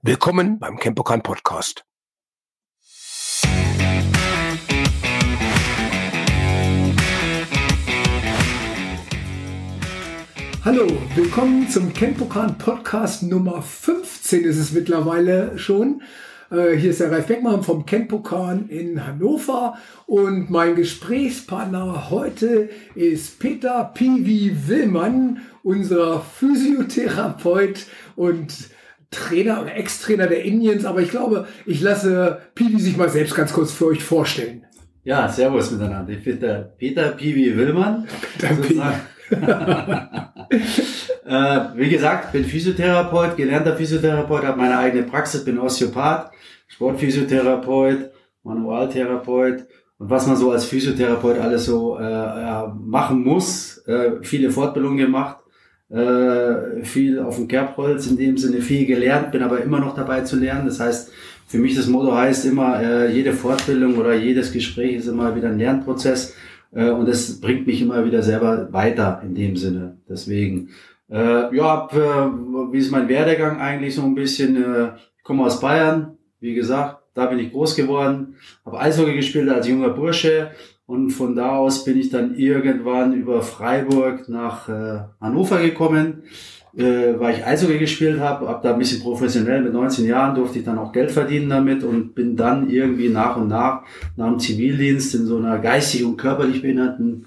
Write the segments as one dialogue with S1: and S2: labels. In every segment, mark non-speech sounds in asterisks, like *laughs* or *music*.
S1: Willkommen beim Campokan Podcast. Hallo, willkommen zum Campokan Podcast Nummer 15 ist es mittlerweile schon. Äh, hier ist der Ralf Beckmann vom Campokan in Hannover und mein Gesprächspartner heute ist Peter Piwi Willmann, unser Physiotherapeut und Trainer oder Ex-Trainer der Indians, aber ich glaube, ich lasse Piwi sich mal selbst ganz kurz für euch vorstellen.
S2: Ja, servus miteinander. Ich bin der Peter Piwi Willmann. *laughs* *laughs* Äh, wie gesagt, bin Physiotherapeut, gelernter Physiotherapeut, habe meine eigene Praxis, bin Osteopath, Sportphysiotherapeut, Manualtherapeut und was man so als Physiotherapeut alles so äh, machen muss. Äh, viele Fortbildungen gemacht, äh, viel auf dem Kerbholz in dem Sinne, viel gelernt, bin aber immer noch dabei zu lernen. Das heißt, für mich das Motto heißt immer, äh, jede Fortbildung oder jedes Gespräch ist immer wieder ein Lernprozess äh, und das bringt mich immer wieder selber weiter in dem Sinne. Deswegen, äh, ja, äh, wie ist mein Werdegang eigentlich so ein bisschen? Äh, ich komme aus Bayern, wie gesagt, da bin ich groß geworden, habe Eishockey gespielt als junger Bursche und von da aus bin ich dann irgendwann über Freiburg nach äh, Hannover gekommen, äh, weil ich Eishockey gespielt habe, habe da ein bisschen professionell mit 19 Jahren durfte ich dann auch Geld verdienen damit und bin dann irgendwie nach und nach nach dem Zivildienst in so einer geistig und körperlich behinderten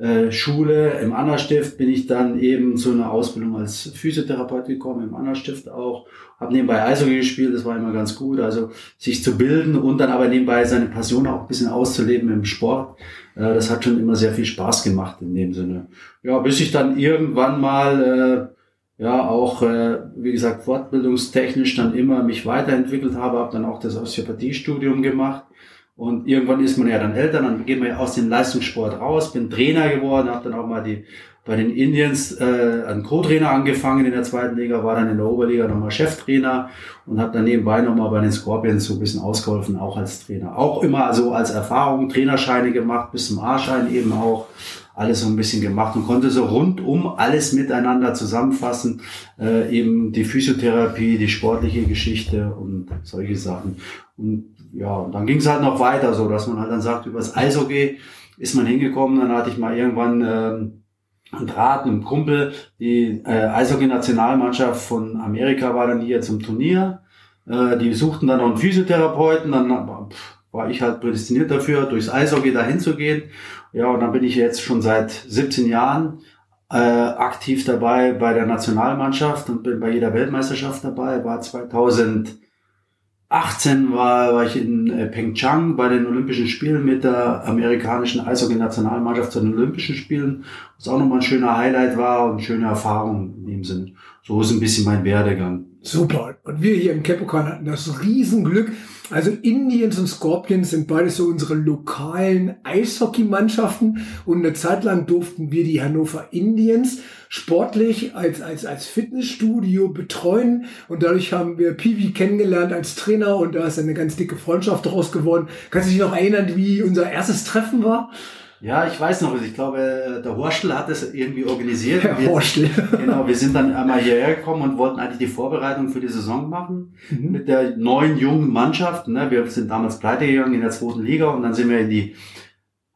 S2: äh, Schule im Anna-Stift bin ich dann eben zu einer Ausbildung als Physiotherapeut gekommen, im Anna-Stift auch. Habe nebenbei Eishockey gespielt, das war immer ganz gut, also sich zu bilden und dann aber nebenbei seine Passion auch ein bisschen auszuleben im Sport. Äh, das hat schon immer sehr viel Spaß gemacht in dem Sinne. Ja, bis ich dann irgendwann mal äh, ja auch, äh, wie gesagt, fortbildungstechnisch dann immer mich weiterentwickelt habe, habe dann auch das Osteopathiestudium gemacht und irgendwann ist man ja dann älter, dann geht man ja aus dem Leistungssport raus, bin Trainer geworden, habe dann auch mal die bei den Indians äh, einen Co-Trainer angefangen in der zweiten Liga, war dann in der Oberliga nochmal Cheftrainer und habe dann nebenbei nochmal bei den Scorpions so ein bisschen ausgeholfen, auch als Trainer. Auch immer also als Erfahrung Trainerscheine gemacht, bis zum A-Schein eben auch alles so ein bisschen gemacht und konnte so rundum alles miteinander zusammenfassen, äh, eben die Physiotherapie, die sportliche Geschichte und solche Sachen. Und ja, und dann ging es halt noch weiter, so dass man halt dann sagt, über das Eishockey ist man hingekommen, dann hatte ich mal irgendwann ähm, einen Draht, einen Kumpel, die äh, Eishockey-Nationalmannschaft von Amerika war dann hier zum Turnier. Äh, die suchten dann noch einen Physiotherapeuten, dann pff, war ich halt prädestiniert dafür, durchs Eishockey dahin zu gehen. Ja, und dann bin ich jetzt schon seit 17 Jahren äh, aktiv dabei bei der Nationalmannschaft und bin bei jeder Weltmeisterschaft dabei. War 2000 18 war, war ich in äh, Pyeongchang bei den Olympischen Spielen mit der amerikanischen Eishockey-Nationalmannschaft zu den Olympischen Spielen, was auch nochmal ein schöner Highlight war und eine schöne Erfahrung in dem Sinn. So ist ein bisschen mein Werdegang.
S1: Super. Und wir hier im Capricorn hatten das Riesenglück. Also Indians und Scorpions sind beides so unsere lokalen Eishockeymannschaften. Und eine Zeit lang durften wir die Hannover Indians sportlich als, als, als Fitnessstudio betreuen. Und dadurch haben wir Piwi kennengelernt als Trainer und da ist eine ganz dicke Freundschaft daraus geworden. Kannst du dich noch erinnern, wie unser erstes Treffen war?
S2: Ja, ich weiß noch, ich glaube, der Horstel hat das irgendwie organisiert.
S1: Der Horstel. *laughs*
S2: Genau, wir sind dann einmal hierher gekommen und wollten eigentlich die Vorbereitung für die Saison machen mhm. mit der neuen jungen Mannschaft. Ne? Wir sind damals pleite gegangen in der zweiten Liga und dann sind wir in die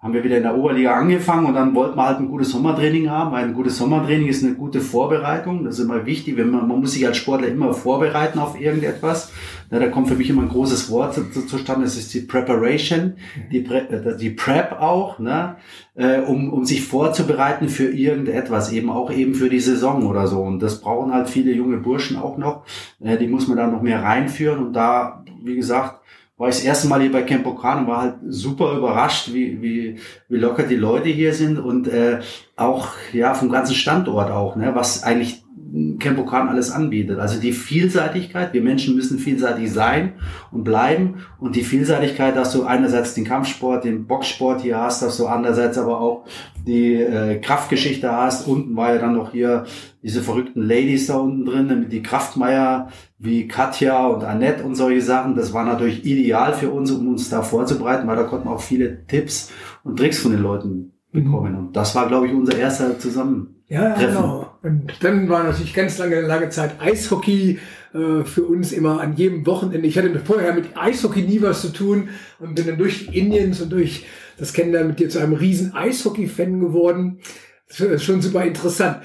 S2: haben wir wieder in der Oberliga angefangen und dann wollten wir halt ein gutes Sommertraining haben, weil ein gutes Sommertraining ist eine gute Vorbereitung. Das ist immer wichtig. Wenn man, man muss sich als Sportler immer vorbereiten auf irgendetwas. Ja, da kommt für mich immer ein großes Wort zustande. Das ist die Preparation, die, Pre äh, die Prep auch, ne? Äh, um, um sich vorzubereiten für irgendetwas, eben auch eben für die Saison oder so. Und das brauchen halt viele junge Burschen auch noch. Äh, die muss man da noch mehr reinführen. Und da, wie gesagt, war ich das erste Mal hier bei Campocan und war halt super überrascht, wie, wie, wie locker die Leute hier sind und äh, auch ja vom ganzen Standort auch, ne, was eigentlich Campocan alles anbietet. Also die Vielseitigkeit, wir Menschen müssen vielseitig sein und bleiben und die Vielseitigkeit, dass du einerseits den Kampfsport, den Boxsport hier hast, dass du andererseits aber auch die äh, Kraftgeschichte hast. Unten war ja dann noch hier diese verrückten Ladies da unten drin, mit die Kraftmeier wie Katja und Annette und solche Sachen. Das war natürlich ideal für uns, um uns da vorzubereiten, weil da konnten auch viele Tipps und Tricks von den Leuten bekommen. Mhm. Und das war, glaube ich, unser erster Zusammentreffen.
S1: Ja, genau. Und dann war natürlich ganz lange, lange Zeit Eishockey äh, für uns immer an jedem Wochenende. Ich hatte vorher mit Eishockey nie was zu tun und bin dann durch die Indians und durch das Kennenlernen mit dir zu einem riesen Eishockey-Fan geworden. Das ist schon super interessant.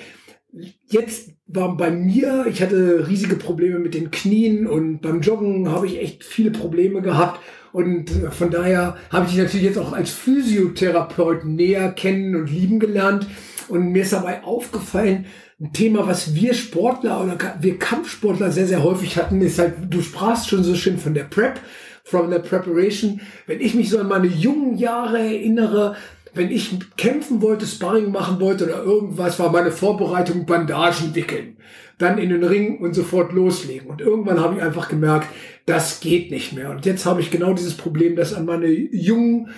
S1: Jetzt war bei mir, ich hatte riesige Probleme mit den Knien und beim Joggen habe ich echt viele Probleme gehabt. Und von daher habe ich dich natürlich jetzt auch als Physiotherapeut näher kennen und lieben gelernt. Und mir ist dabei aufgefallen, ein Thema, was wir Sportler oder wir Kampfsportler sehr, sehr häufig hatten, ist halt, du sprachst schon so schön von der Prep, from the preparation. Wenn ich mich so an meine jungen Jahre erinnere, wenn ich kämpfen wollte, Sparring machen wollte oder irgendwas, war meine Vorbereitung Bandagen wickeln, dann in den Ring und sofort loslegen. Und irgendwann habe ich einfach gemerkt, das geht nicht mehr. Und jetzt habe ich genau dieses Problem, das an meine jungen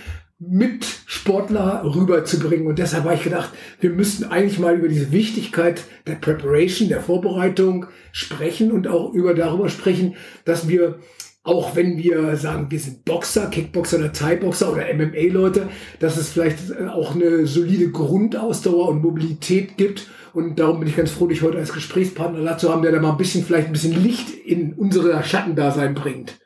S1: Mitsportler rüberzubringen. Und deshalb habe ich gedacht, wir müssten eigentlich mal über diese Wichtigkeit der Preparation, der Vorbereitung sprechen und auch über darüber sprechen, dass wir auch wenn wir sagen, wir sind Boxer, Kickboxer oder Thai-Boxer oder MMA-Leute, dass es vielleicht auch eine solide Grundausdauer und Mobilität gibt. Und darum bin ich ganz froh, dich heute als Gesprächspartner dazu haben, der da mal ein bisschen, vielleicht ein bisschen Licht in unsere Schattendasein bringt.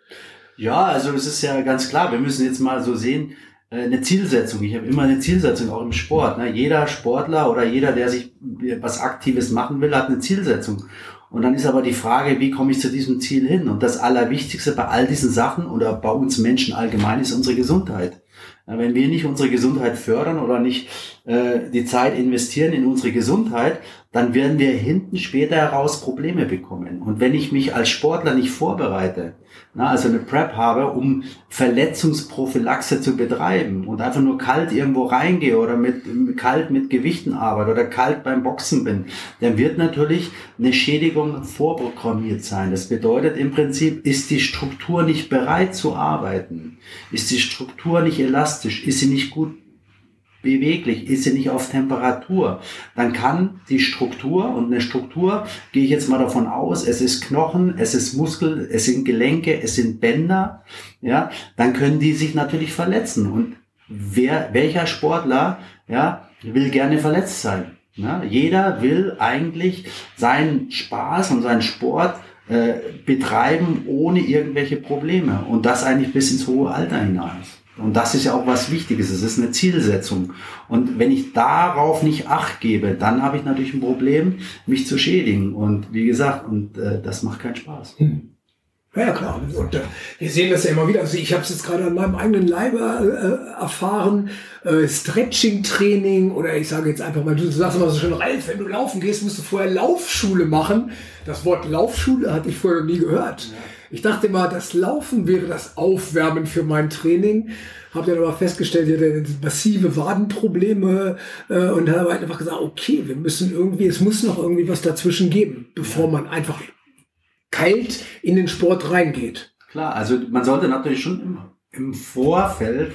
S2: Ja, also es ist ja ganz klar, wir müssen jetzt mal so sehen, äh, eine Zielsetzung. Ich habe immer eine Zielsetzung, auch im Sport. Ne? Jeder Sportler oder jeder, der sich was Aktives machen will, hat eine Zielsetzung. Und dann ist aber die Frage, wie komme ich zu diesem Ziel hin? Und das Allerwichtigste bei all diesen Sachen oder bei uns Menschen allgemein ist unsere Gesundheit. Wenn wir nicht unsere Gesundheit fördern oder nicht äh, die Zeit investieren in unsere Gesundheit, dann werden wir hinten später heraus Probleme bekommen. Und wenn ich mich als Sportler nicht vorbereite, na, also eine Prep habe, um Verletzungsprophylaxe zu betreiben und einfach nur kalt irgendwo reingehe oder mit kalt mit Gewichten arbeite oder kalt beim Boxen bin, dann wird natürlich eine Schädigung vorprogrammiert sein. Das bedeutet im Prinzip, ist die Struktur nicht bereit zu arbeiten, ist die Struktur nicht elastisch, ist sie nicht gut beweglich, ist sie nicht auf Temperatur, dann kann die Struktur und eine Struktur, gehe ich jetzt mal davon aus, es ist Knochen, es ist Muskel, es sind Gelenke, es sind Bänder, ja, dann können die sich natürlich verletzen. Und wer, welcher Sportler, ja, will gerne verletzt sein? Ja, jeder will eigentlich seinen Spaß und seinen Sport äh, betreiben ohne irgendwelche Probleme und das eigentlich bis ins hohe Alter hinaus. Und das ist ja auch was Wichtiges. Es ist eine Zielsetzung. Und wenn ich darauf nicht Acht gebe, dann habe ich natürlich ein Problem, mich zu schädigen. Und wie gesagt, und äh, das macht keinen Spaß. Hm.
S1: Ja, klar. Und äh, wir sehen das ja immer wieder. Also ich habe es jetzt gerade an meinem eigenen Leibe äh, erfahren. Äh, Stretching-Training oder ich sage jetzt einfach mal, du sagst immer so schön, Ralf, wenn du laufen gehst, musst du vorher Laufschule machen. Das Wort Laufschule hatte ich vorher noch nie gehört. Ja. Ich dachte immer, das Laufen wäre das Aufwärmen für mein Training. Habe dann aber festgestellt, ich hatte massive Wadenprobleme äh, und habe halt einfach gesagt, okay, wir müssen irgendwie, es muss noch irgendwie was dazwischen geben, bevor man einfach kalt in den Sport reingeht.
S2: Klar, also man sollte natürlich schon im, im Vorfeld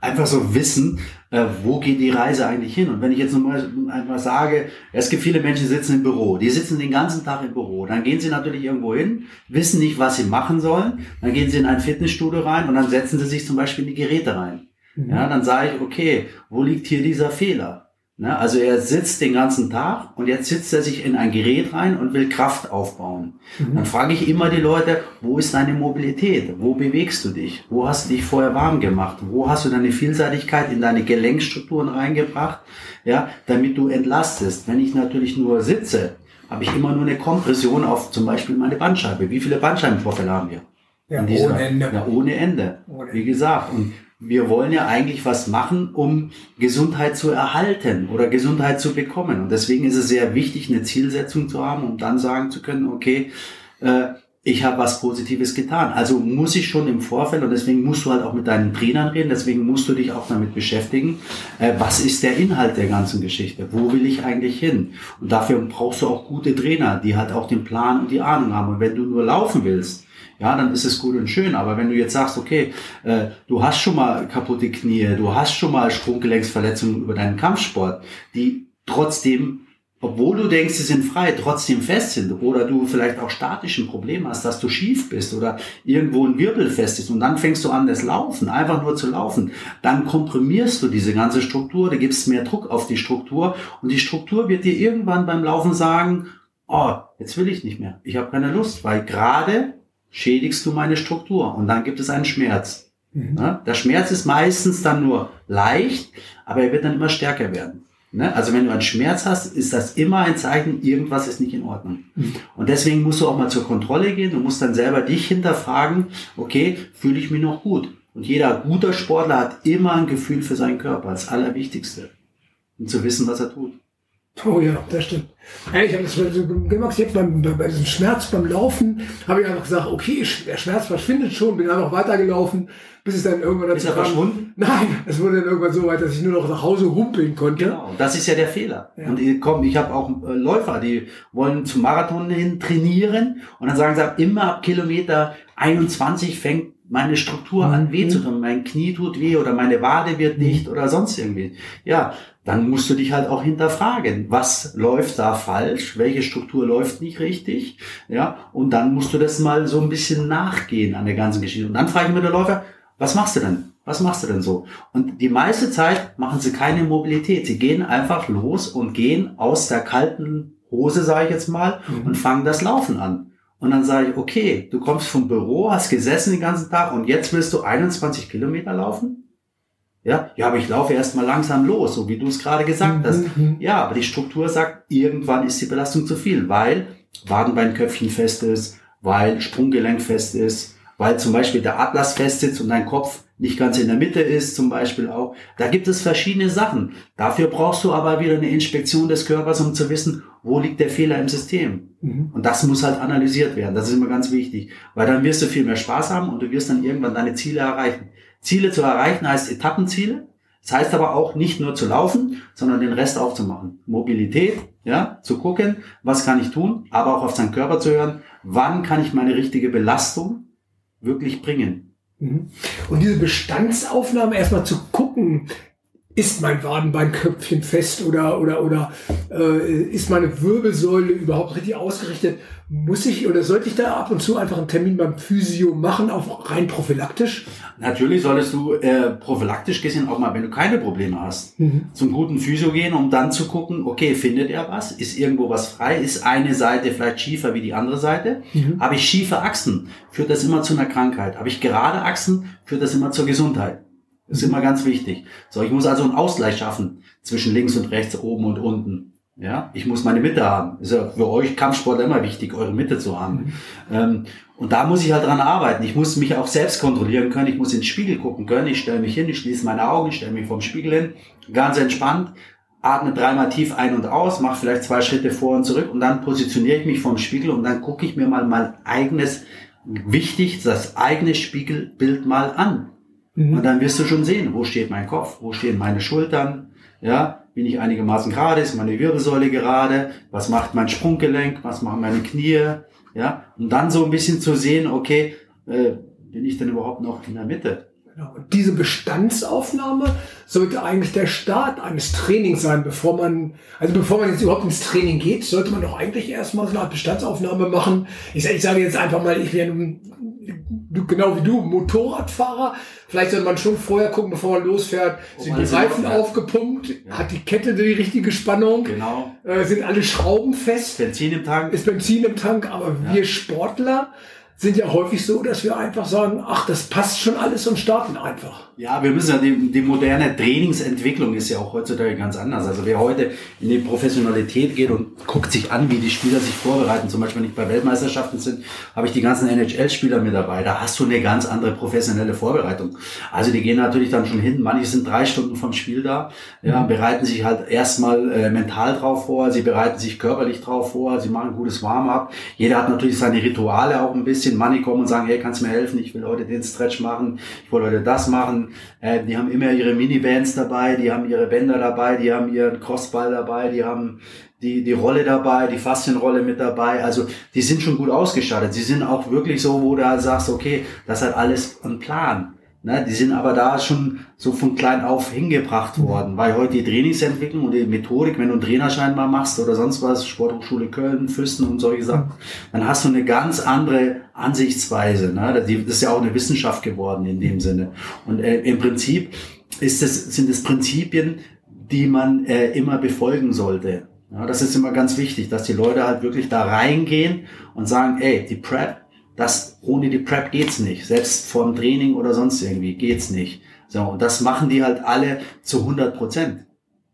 S2: einfach so wissen, äh, wo geht die Reise eigentlich hin? Und wenn ich jetzt nochmal einmal sage, es gibt viele Menschen, die sitzen im Büro, die sitzen den ganzen Tag im Büro, dann gehen sie natürlich irgendwo hin, wissen nicht, was sie machen sollen, dann gehen sie in ein Fitnessstudio rein und dann setzen sie sich zum Beispiel in die Geräte rein. Mhm. Ja, dann sage ich, okay, wo liegt hier dieser Fehler? Ne? Also er sitzt den ganzen Tag und jetzt sitzt er sich in ein Gerät rein und will Kraft aufbauen. Mhm. Dann frage ich immer die Leute, wo ist deine Mobilität? Wo bewegst du dich? Wo hast du dich vorher warm gemacht? Wo hast du deine Vielseitigkeit in deine Gelenkstrukturen reingebracht? Ja, damit du entlastest. Wenn ich natürlich nur sitze, habe ich immer nur eine Kompression auf zum Beispiel meine Bandscheibe. Wie viele Bandscheibenvorfälle haben wir?
S1: Ja, ohne Ende.
S2: Ja, ohne Ende. Ohne. Wie gesagt. Und wir wollen ja eigentlich was machen, um Gesundheit zu erhalten oder Gesundheit zu bekommen. Und deswegen ist es sehr wichtig, eine Zielsetzung zu haben, um dann sagen zu können, okay, äh, ich habe was Positives getan. Also muss ich schon im Vorfeld und deswegen musst du halt auch mit deinen Trainern reden, deswegen musst du dich auch damit beschäftigen, äh, was ist der Inhalt der ganzen Geschichte, wo will ich eigentlich hin? Und dafür brauchst du auch gute Trainer, die halt auch den Plan und die Ahnung haben. Und wenn du nur laufen willst, ja, dann ist es gut und schön. Aber wenn du jetzt sagst, okay, äh, du hast schon mal kaputte Knie, du hast schon mal Sprunggelenksverletzungen über deinen Kampfsport, die trotzdem, obwohl du denkst, sie sind frei, trotzdem fest sind oder du vielleicht auch statischen Problem hast, dass du schief bist oder irgendwo ein Wirbel fest ist und dann fängst du an, das Laufen, einfach nur zu laufen, dann komprimierst du diese ganze Struktur, du gibst mehr Druck auf die Struktur und die Struktur wird dir irgendwann beim Laufen sagen, oh, jetzt will ich nicht mehr. Ich habe keine Lust, weil gerade schädigst du meine Struktur und dann gibt es einen Schmerz. Mhm. Ja, der Schmerz ist meistens dann nur leicht, aber er wird dann immer stärker werden. Ne? Also wenn du einen Schmerz hast, ist das immer ein Zeichen, irgendwas ist nicht in Ordnung. Mhm. Und deswegen musst du auch mal zur Kontrolle gehen. Du musst dann selber dich hinterfragen, okay, fühle ich mich noch gut? Und jeder guter Sportler hat immer ein Gefühl für seinen Körper, das Allerwichtigste. Und zu wissen, was er tut.
S1: Oh ja, das stimmt. Ich habe das gemacht, jetzt beim, bei diesem Schmerz beim Laufen, habe ich einfach gesagt, okay, der Schmerz verschwindet schon, bin einfach weitergelaufen, bis es dann irgendwann
S2: dazu Ist er kam. verschwunden?
S1: Nein, es wurde dann irgendwann so weit, dass ich nur noch nach Hause humpeln konnte.
S2: Genau, das ist ja der Fehler. Ja. Und ich, komm, ich habe auch äh, Läufer, die wollen zum Marathon hin trainieren und dann sagen sie, immer ab Kilometer 21 fängt meine Struktur an mhm. weh zu tun, mein Knie tut weh oder meine Wade wird dicht oder sonst irgendwie. Ja, dann musst du dich halt auch hinterfragen, was läuft da falsch, welche Struktur läuft nicht richtig, ja, und dann musst du das mal so ein bisschen nachgehen an der ganzen Geschichte. Und dann frage ich mir der Läufer, was machst du denn? Was machst du denn so? Und die meiste Zeit machen sie keine Mobilität. Sie gehen einfach los und gehen aus der kalten Hose, sage ich jetzt mal, mhm. und fangen das Laufen an. Und dann sage ich, okay, du kommst vom Büro, hast gesessen den ganzen Tag und jetzt willst du 21 Kilometer laufen? Ja, ja, aber ich laufe erst mal langsam los, so wie du es gerade gesagt hast. Mhm. Ja, aber die Struktur sagt, irgendwann ist die Belastung zu viel, weil Wadenbeinköpfchen fest ist, weil Sprunggelenk fest ist, weil zum Beispiel der Atlas fest sitzt und dein Kopf nicht ganz in der Mitte ist, zum Beispiel auch. Da gibt es verschiedene Sachen. Dafür brauchst du aber wieder eine Inspektion des Körpers, um zu wissen, wo liegt der Fehler im System. Mhm. Und das muss halt analysiert werden. Das ist immer ganz wichtig, weil dann wirst du viel mehr Spaß haben und du wirst dann irgendwann deine Ziele erreichen. Ziele zu erreichen heißt Etappenziele. Das heißt aber auch nicht nur zu laufen, sondern den Rest aufzumachen. Mobilität, ja, zu gucken, was kann ich tun, aber auch auf seinen Körper zu hören, wann kann ich meine richtige Belastung wirklich bringen.
S1: Mhm. Und diese Bestandsaufnahme erstmal zu gucken, ist mein Wadenbeinköpfchen fest oder, oder, oder äh, ist meine Wirbelsäule überhaupt richtig ausgerichtet? Muss ich oder sollte ich da ab und zu einfach einen Termin beim Physio machen, auch rein prophylaktisch?
S2: Natürlich solltest du äh, prophylaktisch gesehen auch mal, wenn du keine Probleme hast, mhm. zum guten Physio gehen, um dann zu gucken, okay, findet er was? Ist irgendwo was frei? Ist eine Seite vielleicht schiefer wie die andere Seite? Mhm. Habe ich schiefe Achsen? Führt das immer zu einer Krankheit? Habe ich gerade Achsen? Führt das immer zur Gesundheit? Das ist immer ganz wichtig. So, ich muss also einen Ausgleich schaffen zwischen links und rechts, oben und unten. Ja, ich muss meine Mitte haben. Ist ja für euch Kampfsportler immer wichtig, eure Mitte zu haben. Mhm. Ähm, und da muss ich halt dran arbeiten. Ich muss mich auch selbst kontrollieren können. Ich muss ins Spiegel gucken können. Ich stelle mich hin, ich schließe meine Augen, ich stelle mich vom Spiegel hin. Ganz entspannt. Atme dreimal tief ein und aus, mache vielleicht zwei Schritte vor und zurück und dann positioniere ich mich vom Spiegel und dann gucke ich mir mal mein eigenes, wichtig, das eigene Spiegelbild mal an. Mhm. Und dann wirst du schon sehen, wo steht mein Kopf, wo stehen meine Schultern, ja, bin ich einigermaßen gerade, ist meine Wirbelsäule gerade, was macht mein Sprunggelenk, was machen meine Knie, ja, und dann so ein bisschen zu sehen, okay, äh, bin ich denn überhaupt noch in der Mitte?
S1: Und diese Bestandsaufnahme sollte eigentlich der Start eines Trainings sein, bevor man, also bevor man jetzt überhaupt ins Training geht, sollte man doch eigentlich erstmal so eine Art Bestandsaufnahme machen. Ich, ich sage jetzt einfach mal, ich bin genau wie du, Motorradfahrer. Vielleicht sollte man schon vorher gucken, bevor man losfährt, oh, sind die Reifen aufgepumpt, ja. hat die Kette die richtige Spannung,
S2: genau.
S1: äh, sind alle Schrauben fest.
S2: Benzin im Tank.
S1: Ist Benzin im Tank, aber ja. wir Sportler, sind ja häufig so, dass wir einfach sagen, ach, das passt schon alles und starten einfach.
S2: Ja, wir müssen ja, die, die moderne Trainingsentwicklung ist ja auch heutzutage ganz anders. Also wer heute in die Professionalität geht und guckt sich an, wie die Spieler sich vorbereiten, zum Beispiel wenn ich bei Weltmeisterschaften sind, habe ich die ganzen NHL-Spieler mit dabei. Da hast du eine ganz andere professionelle Vorbereitung. Also die gehen natürlich dann schon hin, manche sind drei Stunden vom Spiel da, ja, mhm. bereiten sich halt erstmal äh, mental drauf vor, sie bereiten sich körperlich drauf vor, sie machen ein gutes Warm-up. Jeder hat natürlich seine Rituale auch ein bisschen Money kommen und sagen, hey, kannst du mir helfen? Ich will heute den Stretch machen, ich will heute das machen. Äh, die haben immer ihre Minibands dabei, die haben ihre Bänder dabei, die haben ihren Crossball dabei, die haben die, die Rolle dabei, die Faszienrolle mit dabei. Also die sind schon gut ausgestattet. Sie sind auch wirklich so, wo du sagst, okay, das hat alles einen Plan. Ne, die sind aber da schon so von klein auf hingebracht worden, weil heute die Trainingsentwicklung und die Methodik, wenn du einen Trainerschein mal machst oder sonst was, Sporthochschule Köln, Füssen und solche Sachen, dann hast du eine ganz andere Ansichtsweise. Ne? Das ist ja auch eine Wissenschaft geworden in dem Sinne. Und äh, im Prinzip ist es, sind es Prinzipien, die man äh, immer befolgen sollte. Ja, das ist immer ganz wichtig, dass die Leute halt wirklich da reingehen und sagen, ey, die Prep, das, ohne die Prep geht's nicht. Selbst vor dem Training oder sonst irgendwie geht's nicht. So, und das machen die halt alle zu 100 Prozent.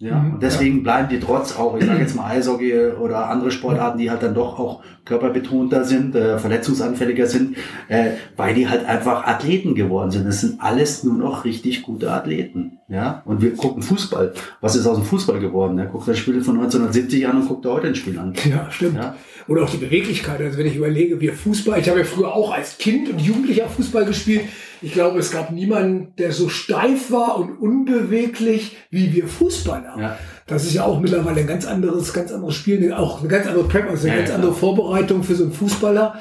S2: Ja, mhm, und deswegen ja. bleiben die trotz auch, ich sage jetzt mal Eishockey oder andere Sportarten, die halt dann doch auch körperbetonter sind, äh, verletzungsanfälliger sind, äh, weil die halt einfach Athleten geworden sind. Das sind alles nur noch richtig gute Athleten. Ja, und wir gucken Fußball. Was ist aus dem Fußball geworden? Ja, guckt das Spiel von 1970 an und guckt heute ein Spiel an.
S1: Ja, stimmt. Ja? Oder auch die Beweglichkeit. Also wenn ich überlege, wir Fußball, ich habe ja früher auch als Kind und Jugendlicher Fußball gespielt. Ich glaube, es gab niemanden, der so steif war und unbeweglich wie wir Fußballer. Ja. Das ist ja auch mittlerweile ein ganz anderes, ganz anderes Spiel, auch eine ganz andere Prep, also eine ja, ganz andere Vorbereitung für so einen Fußballer.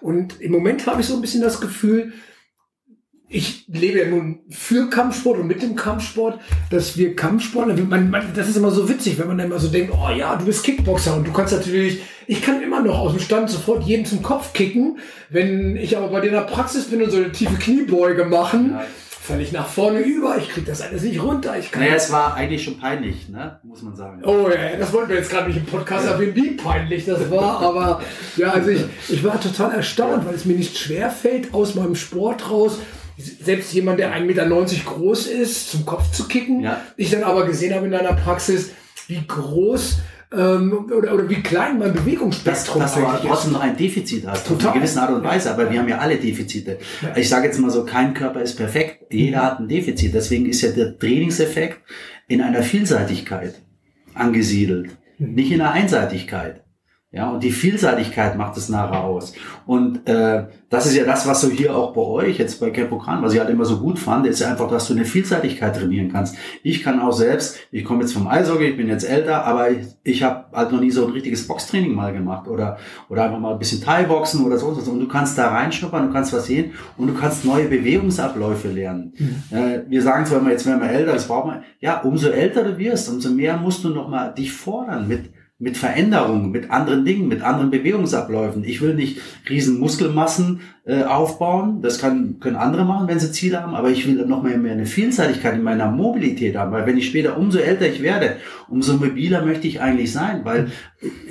S1: Und im Moment habe ich so ein bisschen das Gefühl, ich lebe ja nun für Kampfsport und mit dem Kampfsport, dass wir Kampfsportler, man, man, das ist immer so witzig, wenn man dann immer so denkt, oh ja, du bist Kickboxer und du kannst natürlich, ich kann immer noch aus dem Stand sofort jeden zum Kopf kicken. Wenn ich aber bei dir in der Praxis bin und so eine tiefe Kniebeuge machen, ja. falle ich nach vorne über, ich krieg das alles nicht runter. Ich
S2: kann naja, es war eigentlich schon peinlich, ne? muss man sagen.
S1: Oh ja, das wollten wir jetzt gerade nicht im Podcast ja. erwähnen, wie peinlich das war, aber ja, also ich, ich war total erstaunt, weil es mir nicht schwer fällt, aus meinem Sport raus selbst jemand, der 1,90 Meter groß ist, zum Kopf zu kicken. Ja. Ich dann aber gesehen habe in deiner Praxis, wie groß ähm, oder, oder wie klein mein Bewegungsspektrum
S2: ist. Dass du aber trotzdem noch ein Defizit hast, Total. auf eine gewisse Art und Weise, aber wir haben ja alle Defizite. Ja. Ich sage jetzt mal so, kein Körper ist perfekt, jeder mhm. hat ein Defizit. Deswegen ist ja der Trainingseffekt in einer Vielseitigkeit angesiedelt, mhm. nicht in einer Einseitigkeit. Ja, und die Vielseitigkeit macht es nachher aus. Und äh, das ist ja das, was so hier auch bei euch, jetzt bei Campokan, was ich halt immer so gut fand, ist ja einfach, dass du eine Vielseitigkeit trainieren kannst. Ich kann auch selbst, ich komme jetzt vom Eishockey, ich bin jetzt älter, aber ich, ich habe halt noch nie so ein richtiges Boxtraining mal gemacht oder, oder einfach mal ein bisschen Thai-Boxen oder so. Und du kannst da reinschnuppern, du kannst was sehen und du kannst neue Bewegungsabläufe lernen. Mhm. Äh, wir sagen zwar immer, jetzt werden wir älter, das braucht man. Ja, umso älter du wirst, umso mehr musst du nochmal dich fordern mit mit Veränderungen, mit anderen Dingen, mit anderen Bewegungsabläufen. Ich will nicht riesen Muskelmassen äh, aufbauen. Das kann, können andere machen, wenn sie Ziele haben, aber ich will noch mehr, mehr eine Vielseitigkeit in meiner Mobilität haben, weil wenn ich später, umso älter ich werde, umso mobiler möchte ich eigentlich sein, weil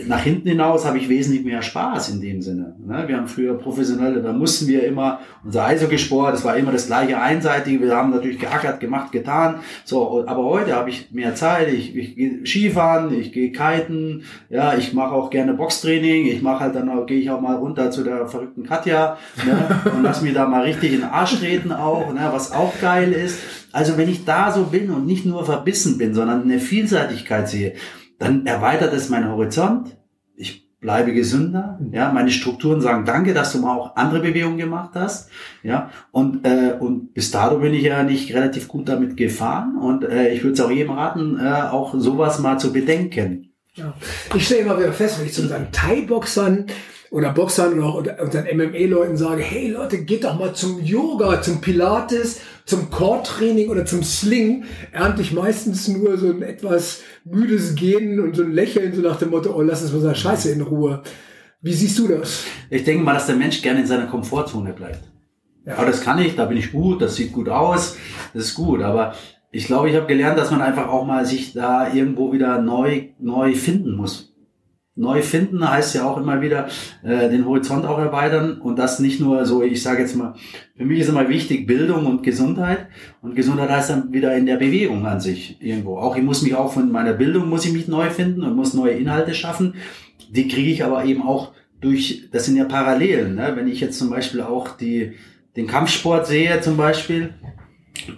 S2: nach hinten hinaus habe ich wesentlich mehr Spaß in dem Sinne. Ne? Wir haben früher professionelle, da mussten wir immer, unser Eishockeysport, das war immer das gleiche einseitige, wir haben natürlich geackert, gemacht, getan, so, aber heute habe ich mehr Zeit, ich, ich gehe Skifahren, ich gehe kiten, ja, ich mache auch gerne Boxtraining, ich mache halt dann, gehe ich auch mal runter zu der verrückten Katja, ne? und lass mir da mal richtig in den Arsch treten auch, ne? was auch geil ist. Also wenn ich da so bin und nicht nur verbissen bin, sondern eine Vielseitigkeit sehe, dann erweitert es meinen Horizont. Ich bleibe gesünder. Ja, meine Strukturen sagen Danke, dass du mal auch andere Bewegungen gemacht hast. Ja, und äh, und bis dato bin ich ja nicht relativ gut damit gefahren und äh, ich würde es auch jedem raten, äh, auch sowas mal zu bedenken.
S1: Ja. Ich stelle immer wieder fest, wenn ich zu unseren Thai-Boxern oder Boxern oder auch unseren MMA-Leuten sage, hey Leute, geht doch mal zum Yoga, zum Pilates, zum Core-Training oder zum Sling, ernte ich meistens nur so ein etwas müdes Gehen und so ein Lächeln, so nach dem Motto, oh, lass uns mal so Scheiße in Ruhe. Wie siehst du das?
S2: Ich denke mal, dass der Mensch gerne in seiner Komfortzone bleibt. Ja. Aber das kann ich, da bin ich gut, das sieht gut aus, das ist gut. Aber ich glaube, ich habe gelernt, dass man einfach auch mal sich da irgendwo wieder neu, neu finden muss neu finden heißt ja auch immer wieder äh, den Horizont auch erweitern und das nicht nur so, ich sage jetzt mal, für mich ist immer wichtig Bildung und Gesundheit und Gesundheit heißt dann wieder in der Bewegung an sich irgendwo. Auch ich muss mich auch von meiner Bildung muss ich mich neu finden und muss neue Inhalte schaffen. Die kriege ich aber eben auch durch, das sind ja Parallelen. Ne? Wenn ich jetzt zum Beispiel auch die, den Kampfsport sehe zum Beispiel,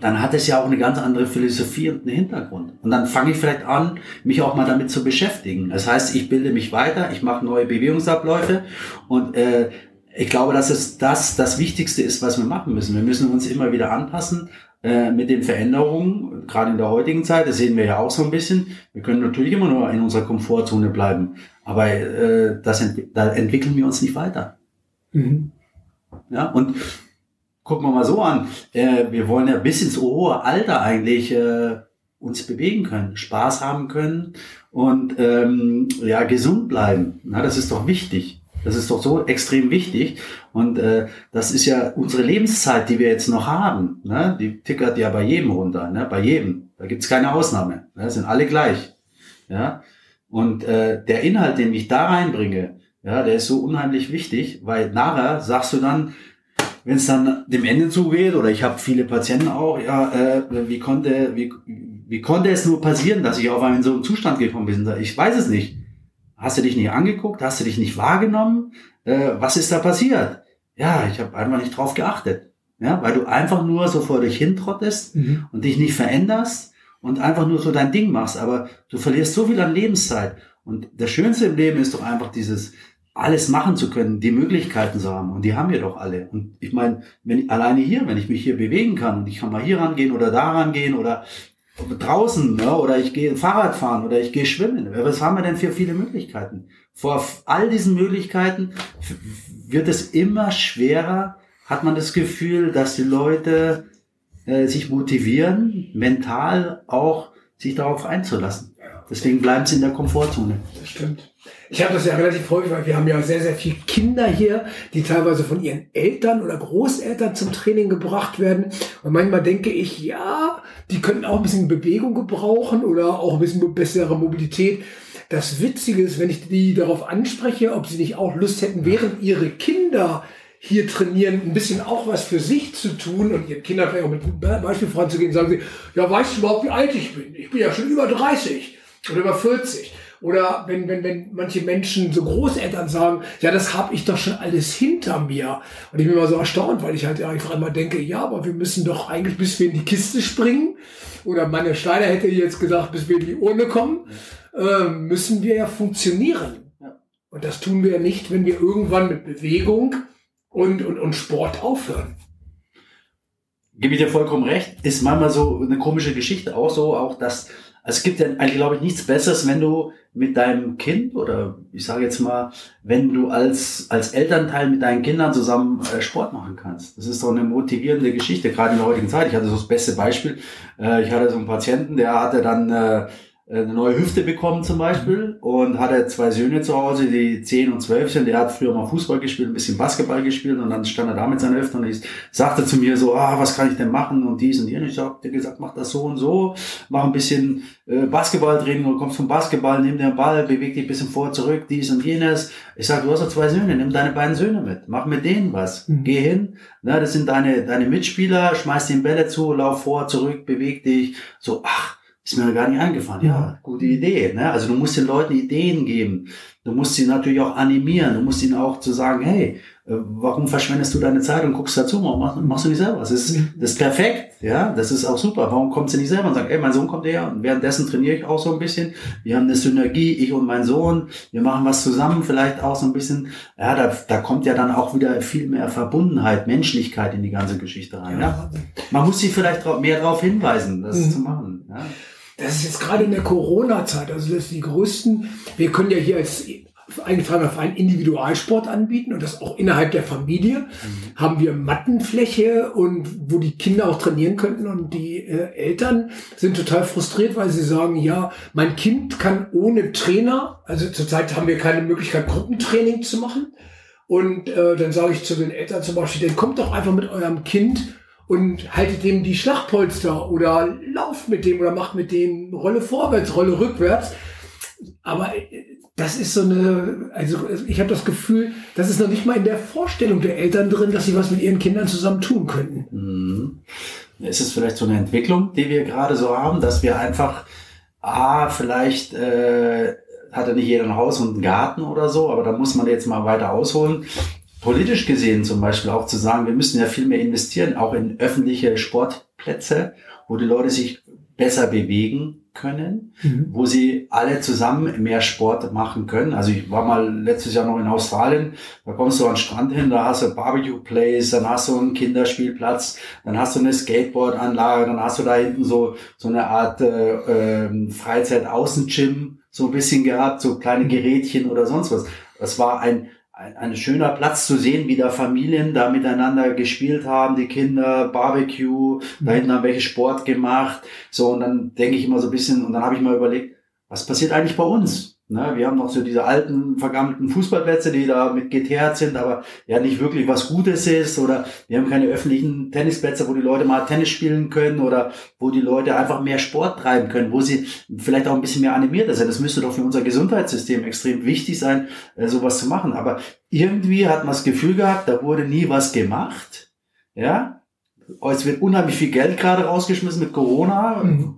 S2: dann hat es ja auch eine ganz andere Philosophie und einen Hintergrund. Und dann fange ich vielleicht an, mich auch mal damit zu beschäftigen. Das heißt, ich bilde mich weiter, ich mache neue Bewegungsabläufe und äh, ich glaube, dass es das das Wichtigste ist, was wir machen müssen. Wir müssen uns immer wieder anpassen äh, mit den Veränderungen, gerade in der heutigen Zeit. Das sehen wir ja auch so ein bisschen. Wir können natürlich immer nur in unserer Komfortzone bleiben, aber äh, das ent da entwickeln wir uns nicht weiter. Mhm. Ja, und gucken wir mal so an, äh, wir wollen ja bis ins hohe Alter eigentlich äh, uns bewegen können, Spaß haben können und ähm, ja gesund bleiben. Na, das ist doch wichtig. Das ist doch so extrem wichtig. Und äh, das ist ja unsere Lebenszeit, die wir jetzt noch haben. Ne? Die tickert ja bei jedem runter, ne? bei jedem. Da gibt's keine Ausnahme. Ne? Sind alle gleich. Ja? Und äh, der Inhalt, den ich da reinbringe, ja, der ist so unheimlich wichtig, weil nachher sagst du dann, wenn es dann dem Ende zugeht, oder ich habe viele Patienten auch, ja, äh, wie konnte, wie, wie konnte es nur passieren, dass ich auf einmal in so einen Zustand gekommen bin? Ich weiß es nicht. Hast du dich nicht angeguckt? Hast du dich nicht wahrgenommen? Äh, was ist da passiert? Ja, ich habe einfach nicht drauf geachtet. Ja, weil du einfach nur so vor dich hintrottest mhm. und dich nicht veränderst und einfach nur so dein Ding machst. Aber du verlierst so viel an Lebenszeit. Und das Schönste im Leben ist doch einfach dieses, alles machen zu können, die Möglichkeiten zu haben. Und die haben wir doch alle. Und ich meine, wenn alleine hier, wenn ich mich hier bewegen kann und ich kann mal hier rangehen oder da rangehen oder draußen, ja, oder ich gehe Fahrrad fahren oder ich gehe schwimmen. Was haben wir denn für viele Möglichkeiten? Vor all diesen Möglichkeiten wird es immer schwerer, hat man das Gefühl, dass die Leute äh, sich motivieren, mental auch sich darauf einzulassen. Deswegen bleiben sie in der Komfortzone.
S1: Das stimmt. Ich habe das ja relativ häufig, weil wir haben ja sehr, sehr viele Kinder hier, die teilweise von ihren Eltern oder Großeltern zum Training gebracht werden. Und manchmal denke ich, ja, die könnten auch ein bisschen Bewegung gebrauchen oder auch ein bisschen bessere Mobilität. Das Witzige ist, wenn ich die darauf anspreche, ob sie nicht auch Lust hätten, während ihre Kinder hier trainieren, ein bisschen auch was für sich zu tun und ihren Kindern vielleicht auch mit Beispiel voranzugehen, sagen sie, ja, weißt du überhaupt, wie alt ich bin? Ich bin ja schon über 30 oder über 40. Oder wenn, wenn, wenn manche Menschen, so Großeltern sagen, ja, das habe ich doch schon alles hinter mir. Und ich bin immer so erstaunt, weil ich halt einfach immer denke, ja, aber wir müssen doch eigentlich, bis wir in die Kiste springen, oder meine Steiner hätte jetzt gesagt, bis wir in die Urne kommen, äh, müssen wir ja funktionieren. Und das tun wir ja nicht, wenn wir irgendwann mit Bewegung und, und, und Sport aufhören.
S2: Gebe ich dir vollkommen recht. Ist manchmal so eine komische Geschichte auch so, auch dass also es gibt ja eigentlich, glaube ich, nichts Besseres, wenn du mit deinem Kind oder ich sage jetzt mal, wenn du als, als Elternteil mit deinen Kindern zusammen äh, Sport machen kannst. Das ist doch eine motivierende Geschichte, gerade in der heutigen Zeit. Ich hatte so das beste Beispiel. Äh, ich hatte so einen Patienten, der hatte dann äh, eine neue Hüfte bekommen zum Beispiel. Und hatte zwei Söhne zu Hause, die 10 und 12 sind. Der hat früher mal Fußball gespielt, ein bisschen Basketball gespielt. Und dann stand er da mit seiner Hüfte und ich sagte zu mir so, ah, was kann ich denn machen? Und dies und jenes. Ich habe gesagt, mach das so und so, mach ein bisschen äh, Basketballtraining und kommst vom Basketball, nimm den Ball, beweg dich ein bisschen vor, zurück, dies und jenes. Ich sag, du hast doch zwei Söhne, nimm deine beiden Söhne mit, mach mit denen was, mhm. geh hin, na, das sind deine, deine Mitspieler, schmeiß den Bälle zu, lauf vor, zurück, beweg dich, so, ach, ist mir gar nicht eingefallen. Ja, gute Idee. Ne? Also du musst den Leuten Ideen geben. Du musst sie natürlich auch animieren. Du musst ihnen auch zu sagen, hey, äh, warum verschwendest du deine Zeit und guckst dazu? Warum machst, machst du nicht selber? Das ist, das ist perfekt. Ja, das ist auch super. Warum kommst du nicht selber und sagst, ey, mein Sohn kommt her und währenddessen trainiere ich auch so ein bisschen. Wir haben eine Synergie, ich und mein Sohn. Wir machen was zusammen, vielleicht auch so ein bisschen. Ja, da, da kommt ja dann auch wieder viel mehr Verbundenheit, Menschlichkeit in die ganze Geschichte rein. Ja? Man muss sie vielleicht mehr darauf hinweisen, das mhm. zu machen. Ja?
S1: Das ist jetzt gerade in der Corona-Zeit, also das ist die größten, wir können ja hier als eingetragener Verein Individualsport anbieten und das auch innerhalb der Familie. Mhm. Haben wir Mattenfläche und wo die Kinder auch trainieren könnten und die äh, Eltern sind total frustriert, weil sie sagen, ja, mein Kind kann ohne Trainer, also zurzeit haben wir keine Möglichkeit, Gruppentraining zu machen. Und äh, dann sage ich zu den Eltern zum Beispiel, dann kommt doch einfach mit eurem Kind und haltet dem die Schlachtpolster oder lauft mit dem oder macht mit dem Rolle vorwärts, Rolle rückwärts. Aber äh, das ist so eine, also ich habe das Gefühl, das ist noch nicht mal in der Vorstellung der Eltern drin, dass sie was mit ihren Kindern zusammen tun könnten.
S2: Mhm. Ist es vielleicht so eine Entwicklung, die wir gerade so haben, dass wir einfach, ah, vielleicht äh, hat ja nicht jeder ein Haus und einen Garten oder so, aber da muss man jetzt mal weiter ausholen politisch gesehen zum Beispiel auch zu sagen, wir müssen ja viel mehr investieren, auch in öffentliche Sportplätze, wo die Leute sich besser bewegen können, mhm. wo sie alle zusammen mehr Sport machen können. Also ich war mal letztes Jahr noch in Australien, da kommst du an den Strand hin, da hast du Barbecue Place, dann hast du einen Kinderspielplatz, dann hast du eine Skateboardanlage, dann hast du da hinten so so eine Art äh, äh, Freizeit-Außen-Gym so ein bisschen gehabt, so kleine Gerätchen oder sonst was. Das war ein ein, ein schöner Platz zu sehen, wie da Familien da miteinander gespielt haben, die Kinder, Barbecue, mhm. da hinten haben welche Sport gemacht. So, und dann denke ich immer so ein bisschen, und dann habe ich mal überlegt, was passiert eigentlich bei uns? Ne? Wir haben noch so diese alten, vergammelten Fußballplätze, die da mit geteert sind, aber ja nicht wirklich was Gutes ist. Oder wir haben keine öffentlichen Tennisplätze, wo die Leute mal Tennis spielen können oder wo die Leute einfach mehr Sport treiben können, wo sie vielleicht auch ein bisschen mehr animiert sind. Das müsste doch für unser Gesundheitssystem extrem wichtig sein, äh, sowas zu machen. Aber irgendwie hat man das Gefühl gehabt, da wurde nie was gemacht. Ja, es wird unheimlich viel Geld gerade rausgeschmissen mit Corona. Mhm.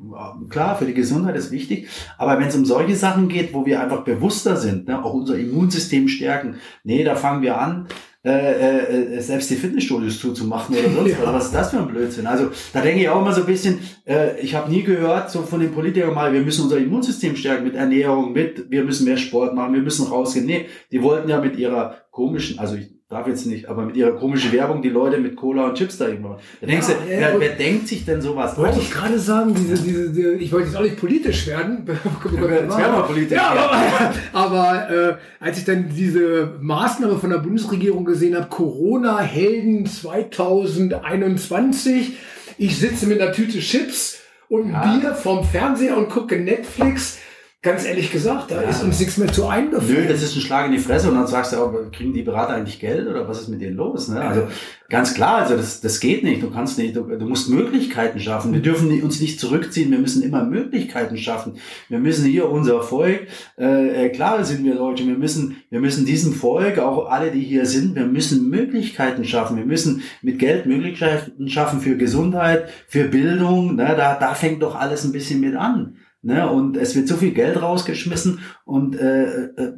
S2: Klar, für die Gesundheit ist wichtig. Aber wenn es um solche Sachen geht, wo wir einfach bewusster sind, ne, auch unser Immunsystem stärken, nee, da fangen wir an, äh, äh, selbst die Fitnessstudios zuzumachen oder sonst *laughs* ja. was. Was ist das für ein Blödsinn? Also da denke ich auch immer so ein bisschen, äh, ich habe nie gehört so von den Politikern mal, wir müssen unser Immunsystem stärken mit Ernährung, mit wir müssen mehr Sport machen, wir müssen rausgehen. Nee, die wollten ja mit ihrer komischen, also ich darf jetzt nicht, aber mit ihrer komischen Werbung die Leute mit Cola und Chips da irgendwo. Da denkst ja, du, ja, wer, wer, denkt sich denn sowas
S1: Wollte ich gerade sagen, diese, diese, diese, ich wollte jetzt auch nicht politisch werden. *laughs*
S2: jetzt werden wir politisch.
S1: Ja, aber, aber äh, als ich dann diese Maßnahme von der Bundesregierung gesehen habe, Corona-Helden 2021, ich sitze mit einer Tüte Chips und ja. Bier vorm Fernseher und gucke Netflix Ganz ehrlich gesagt, da ja. ist uns nichts mehr zu eingefallen.
S2: Nö, das ist ein Schlag in die Fresse und dann sagst du auch, kriegen die Berater eigentlich Geld oder was ist mit denen los? Ne? Also ganz klar, also das, das geht nicht. Du kannst nicht, du, du musst Möglichkeiten schaffen. Wir dürfen uns nicht zurückziehen, wir müssen immer Möglichkeiten schaffen. Wir müssen hier unser Volk, äh, äh, klar sind wir Deutsche, wir müssen, wir müssen diesem Volk, auch alle, die hier sind, wir müssen Möglichkeiten schaffen. Wir müssen mit Geld Möglichkeiten schaffen für Gesundheit, für Bildung. Ne? Da, da fängt doch alles ein bisschen mit an. Ne? Und es wird so viel Geld rausgeschmissen und äh, äh,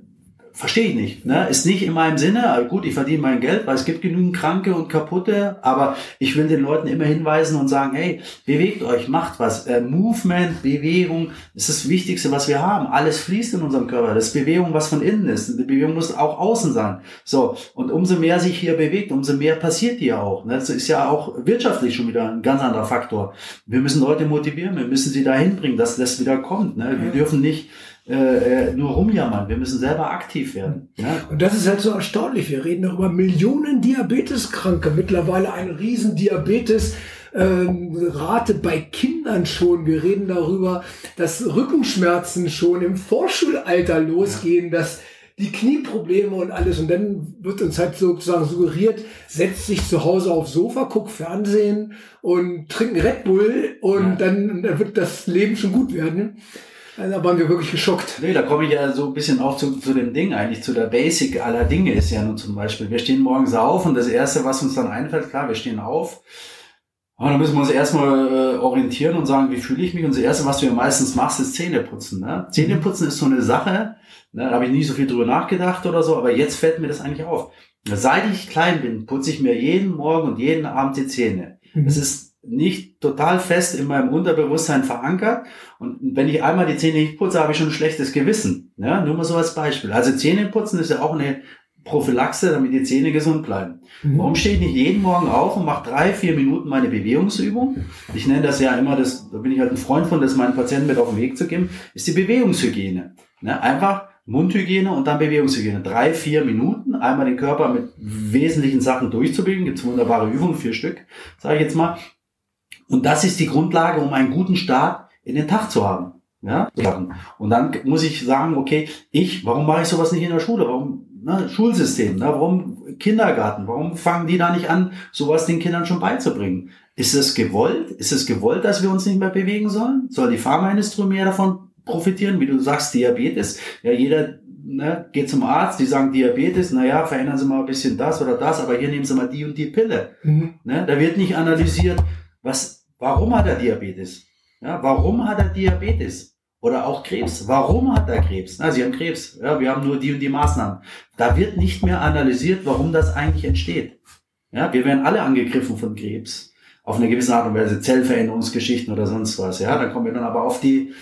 S2: verstehe ich nicht. Ne? Ist nicht in meinem Sinne. Also gut, ich verdiene mein Geld, weil es gibt genügend Kranke und Kaputte, aber ich will den Leuten immer hinweisen und sagen, hey, bewegt euch, macht was. Äh, Movement, Bewegung ist das Wichtigste, was wir haben. Alles fließt in unserem Körper. Das ist Bewegung, was von innen ist. Die Bewegung muss auch außen sein. So, und umso mehr sich hier bewegt, umso mehr passiert hier auch. Ne? Das ist ja auch wirtschaftlich schon wieder ein ganz anderer Faktor. Wir müssen Leute motivieren, wir müssen sie dahin bringen, dass das wieder kommt. Ne? Wir dürfen nicht äh, äh, nur rumjammern. Wir müssen selber aktiv werden.
S1: Ja? Und das ist halt so erstaunlich. Wir reden über Millionen Diabeteskranke, mittlerweile ein riesen Diabetes. Ähm, Rate bei Kindern schon. Wir reden darüber, dass Rückenschmerzen schon im Vorschulalter losgehen, ja. dass die Knieprobleme und alles. Und dann wird uns halt sozusagen suggeriert, setz dich zu Hause aufs Sofa, guck Fernsehen und trink Red Bull und ja. dann, dann wird das Leben schon gut werden. Da waren wir wirklich geschockt.
S2: Nee, da komme ich ja so ein bisschen auch zu, zu dem Ding eigentlich, zu der Basic aller Dinge ist ja nun zum Beispiel, wir stehen morgens auf und das Erste, was uns dann einfällt, klar, wir stehen auf, und dann müssen wir uns erstmal äh, orientieren und sagen, wie fühle ich mich? Und das Erste, was du ja meistens machst, ist Zähneputzen. Ne? Zähneputzen ist so eine Sache, ne? da habe ich nie so viel drüber nachgedacht oder so, aber jetzt fällt mir das eigentlich auf. Seit ich klein bin, putze ich mir jeden Morgen und jeden Abend die Zähne. Mhm. Das ist nicht total fest in meinem Unterbewusstsein verankert. Und wenn ich einmal die Zähne nicht putze, habe ich schon ein schlechtes Gewissen. Ja, nur mal so als Beispiel. Also Zähne putzen ist ja auch eine Prophylaxe, damit die Zähne gesund bleiben. Mhm. Warum stehe ich nicht jeden Morgen auf und mache drei, vier Minuten meine Bewegungsübung? Ich nenne das ja immer, das, da bin ich halt ein Freund von, das meinen Patienten mit auf den Weg zu geben, ist die Bewegungshygiene. Ne? Einfach Mundhygiene und dann Bewegungshygiene. Drei, vier Minuten, einmal den Körper mit wesentlichen Sachen durchzubewegen. Gibt wunderbare Übungen, vier Stück, sage ich jetzt mal. Und das ist die Grundlage, um einen guten Start in den Tag zu haben. Ja, und dann muss ich sagen, okay, ich, warum mache ich sowas nicht in der Schule? Warum, ne, Schulsystem, ne, warum Kindergarten? Warum fangen die da nicht an, sowas den Kindern schon beizubringen? Ist es gewollt? Ist es gewollt, dass wir uns nicht mehr bewegen sollen? Soll die Pharmaindustrie mehr davon profitieren? Wie du sagst, Diabetes. Ja, jeder ne, geht zum Arzt, die sagen Diabetes, naja, verändern Sie mal ein bisschen das oder das, aber hier nehmen Sie mal die und die Pille. Mhm. Ne, da wird nicht analysiert, was, warum hat er Diabetes? Ja, warum hat er Diabetes? Oder auch Krebs. Warum hat er Krebs? Na, Sie haben Krebs. Ja, wir haben nur die und die Maßnahmen. Da wird nicht mehr analysiert, warum das eigentlich entsteht. Ja, wir werden alle angegriffen von Krebs. Auf eine gewisse Art und Weise. Zellveränderungsgeschichten oder sonst was. Ja, dann kommen wir dann aber auf die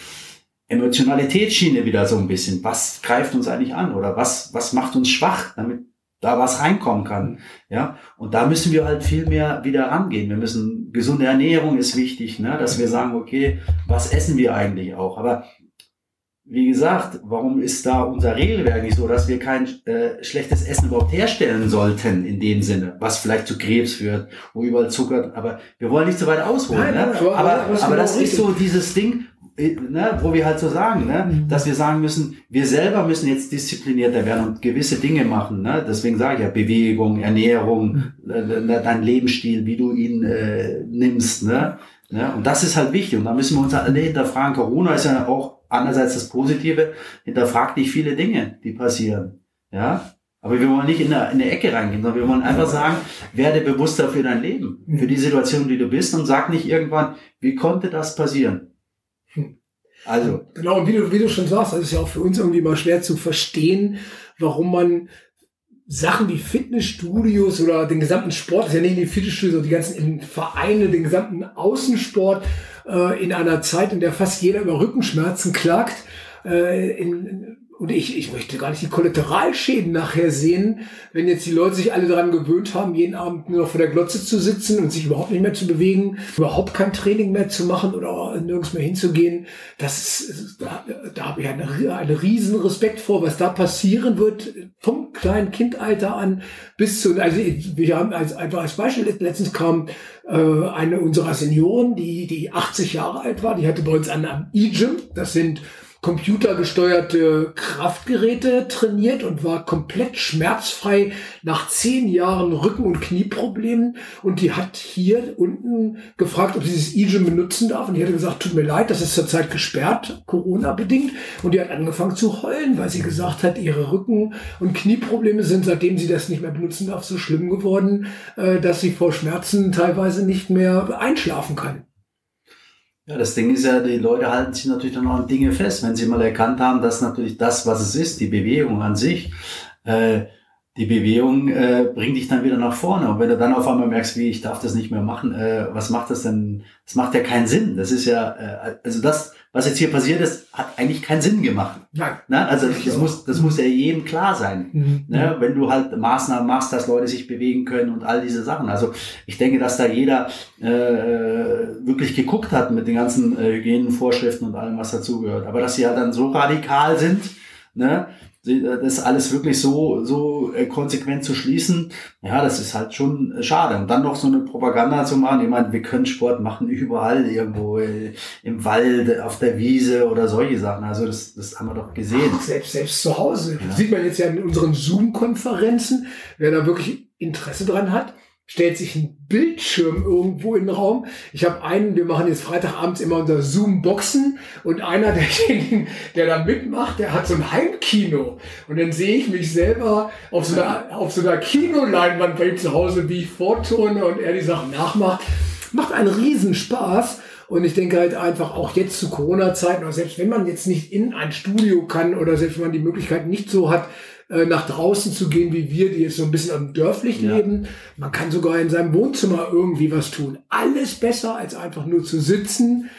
S2: Emotionalitätsschiene wieder so ein bisschen. Was greift uns eigentlich an? Oder was, was macht uns schwach, damit da was reinkommen kann. Ja, und da müssen wir halt viel mehr wieder rangehen. Wir müssen, gesunde Ernährung ist wichtig, ne? dass wir sagen, okay, was essen wir eigentlich auch? Aber wie gesagt, warum ist da unser Regelwerk nicht so, dass wir kein äh, schlechtes Essen überhaupt herstellen sollten in dem Sinne, was vielleicht zu Krebs führt, wo überall Zucker, aber wir wollen nicht so weit ausholen. Nein, ne? aber, aber, aber genau das ist so dieses Ding, ne, wo wir halt so sagen, ne, mhm. dass wir sagen müssen, wir selber müssen jetzt disziplinierter werden und gewisse Dinge machen. Ne? Deswegen sage ich ja Bewegung, Ernährung, mhm. äh, dein Lebensstil, wie du ihn äh, nimmst. Ne? Ne? Und das ist halt wichtig. Und da müssen wir uns alle hinterfragen. Corona ist ja auch andererseits das Positive, hinterfragt nicht viele Dinge, die passieren. Ja, aber wir wollen nicht in eine, in eine Ecke reingehen, sondern wir wollen einfach sagen, werde bewusster für dein Leben, für die Situation, die du bist und sag nicht irgendwann, wie konnte das passieren?
S1: Also. Genau, und wie du, wie du schon sagst, das ist ja auch für uns irgendwie mal schwer zu verstehen, warum man Sachen wie Fitnessstudios oder den gesamten Sport, das ist ja nicht die Fitnessstudios, sondern die ganzen Vereine, den gesamten Außensport äh, in einer Zeit, in der fast jeder über Rückenschmerzen klagt, äh, in, und ich, ich möchte gar nicht die Kollateralschäden nachher sehen, wenn jetzt die Leute sich alle daran gewöhnt haben, jeden Abend nur noch vor der Glotze zu sitzen und sich überhaupt nicht mehr zu bewegen, überhaupt kein Training mehr zu machen oder nirgends mehr hinzugehen. Das ist, da, da habe ich einen, einen riesen Respekt vor, was da passieren wird, vom kleinen Kindalter an bis zu, also wir haben als, einfach als Beispiel, letztens kam äh, eine unserer Senioren, die, die 80 Jahre alt war, die hatte bei uns an einem E-Gym, das sind computergesteuerte Kraftgeräte trainiert und war komplett schmerzfrei nach zehn Jahren Rücken- und Knieproblemen. Und die hat hier unten gefragt, ob sie dieses E-Gym benutzen darf. Und die hatte gesagt, tut mir leid, das ist zurzeit gesperrt, Corona-bedingt. Und die hat angefangen zu heulen, weil sie gesagt hat, ihre Rücken- und Knieprobleme sind, seitdem sie das nicht mehr benutzen darf, so schlimm geworden, äh, dass sie vor Schmerzen teilweise nicht mehr einschlafen kann.
S2: Ja, das Ding ist ja, die Leute halten sich natürlich dann auch an Dinge fest, wenn sie mal erkannt haben, dass natürlich das, was es ist, die Bewegung an sich, äh, die Bewegung äh, bringt dich dann wieder nach vorne. Und wenn du dann auf einmal merkst, wie ich darf das nicht mehr machen, äh, was macht das denn? Das macht ja keinen Sinn. Das ist ja, äh, also das, was jetzt hier passiert ist, hat eigentlich keinen Sinn gemacht. Nein. Ne? Also das muss, das muss ja jedem klar sein. Mhm. Ne? Wenn du halt Maßnahmen machst, dass Leute sich bewegen können und all diese Sachen. Also ich denke, dass da jeder äh, wirklich geguckt hat mit den ganzen äh, Hygienenvorschriften und allem, was dazugehört. Aber dass sie halt dann so radikal sind, ne, das alles wirklich so, so äh, konsequent zu schließen, ja, das ist halt schon schade. Und dann noch so eine Propaganda zu machen, ich meine, wir können Sport machen überall, irgendwo äh, im Wald, auf der Wiese oder solche Sachen. Also das, das haben wir doch gesehen.
S1: Ach, selbst, selbst zu Hause. Ja. sieht man jetzt ja in unseren Zoom-Konferenzen, wer da wirklich Interesse dran hat, stellt sich ein Bildschirm irgendwo in den Raum. Ich habe einen, wir machen jetzt Freitagabends immer unser Zoom-Boxen und einer *laughs* derjenigen, der da mitmacht, der hat so ein Heimkino. Und dann sehe ich mich selber auf so einer, auf so einer Kinoleinwand bei ihm zu Hause, wie ich vorturne und er die Sachen nachmacht. Macht einen Riesenspaß. Und ich denke halt einfach auch jetzt zu Corona-Zeiten, selbst wenn man jetzt nicht in ein Studio kann oder selbst wenn man die Möglichkeit nicht so hat, äh, nach draußen zu gehen, wie wir, die jetzt so ein bisschen am dörflich ja. leben. Man kann sogar in seinem Wohnzimmer irgendwie was tun. Alles besser, als einfach nur zu sitzen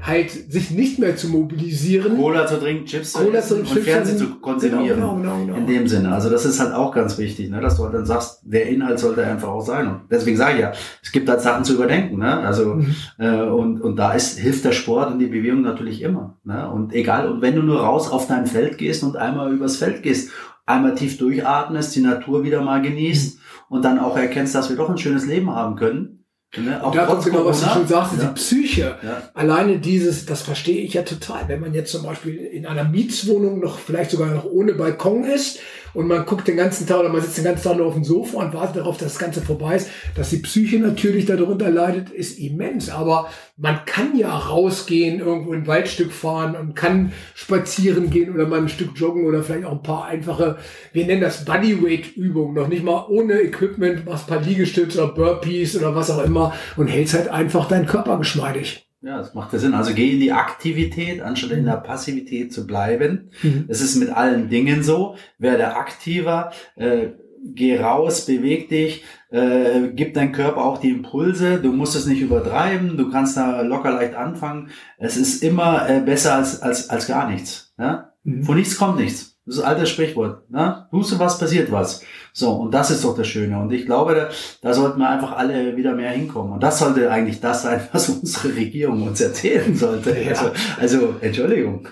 S1: halt sich nicht mehr zu mobilisieren.
S2: Cola zu trinken, Chips zu Cola essen und Chips Fernsehen zu konsumieren. Genau, genau, genau, in dem Sinne. Also das ist halt auch ganz wichtig, ne? dass du halt dann sagst, der Inhalt sollte einfach auch sein. Und deswegen sage ich ja, es gibt halt Sachen zu überdenken. Ne? Also mhm. äh, und, und da ist, hilft der Sport und die Bewegung natürlich immer. Ne? Und egal, und wenn du nur raus auf dein Feld gehst und einmal übers Feld gehst, einmal tief durchatmest, die Natur wieder mal genießt mhm. und dann auch erkennst, dass wir doch ein schönes Leben haben können,
S1: Ne? Auch da kommt genau, was du schon sagst, ja. die Psyche. Ja. Alleine dieses, das verstehe ich ja total. Wenn man jetzt zum Beispiel in einer Mietswohnung noch vielleicht sogar noch ohne Balkon ist und man guckt den ganzen Tag oder man sitzt den ganzen Tag nur auf dem Sofa und wartet darauf, dass das Ganze vorbei ist, dass die Psyche natürlich darunter leidet, ist immens. Aber man kann ja rausgehen, irgendwo ein Waldstück fahren und kann spazieren gehen oder mal ein Stück joggen oder vielleicht auch ein paar einfache, wir nennen das Bodyweight-Übungen, noch nicht mal ohne Equipment, machst ein paar Liegestütze oder Burpees oder was auch immer und hältst halt einfach deinen Körper geschmeidig.
S2: Ja, das macht ja Sinn. Also geh in die Aktivität, anstatt in der Passivität zu bleiben. Mhm. Es ist mit allen Dingen so. Werde aktiver, äh, geh raus, beweg dich, äh, gib dein Körper auch die Impulse. Du musst es nicht übertreiben, du kannst da locker leicht anfangen. Es ist immer äh, besser als, als, als gar nichts. Ja? Mhm. Von nichts kommt nichts. Das ist ein altes Sprichwort. Ne? Tust du was, passiert was. So, und das ist doch das Schöne. Und ich glaube, da, da sollten wir einfach alle wieder mehr hinkommen. Und das sollte eigentlich das sein, was unsere Regierung uns erzählen sollte. Ja. Also, also, Entschuldigung.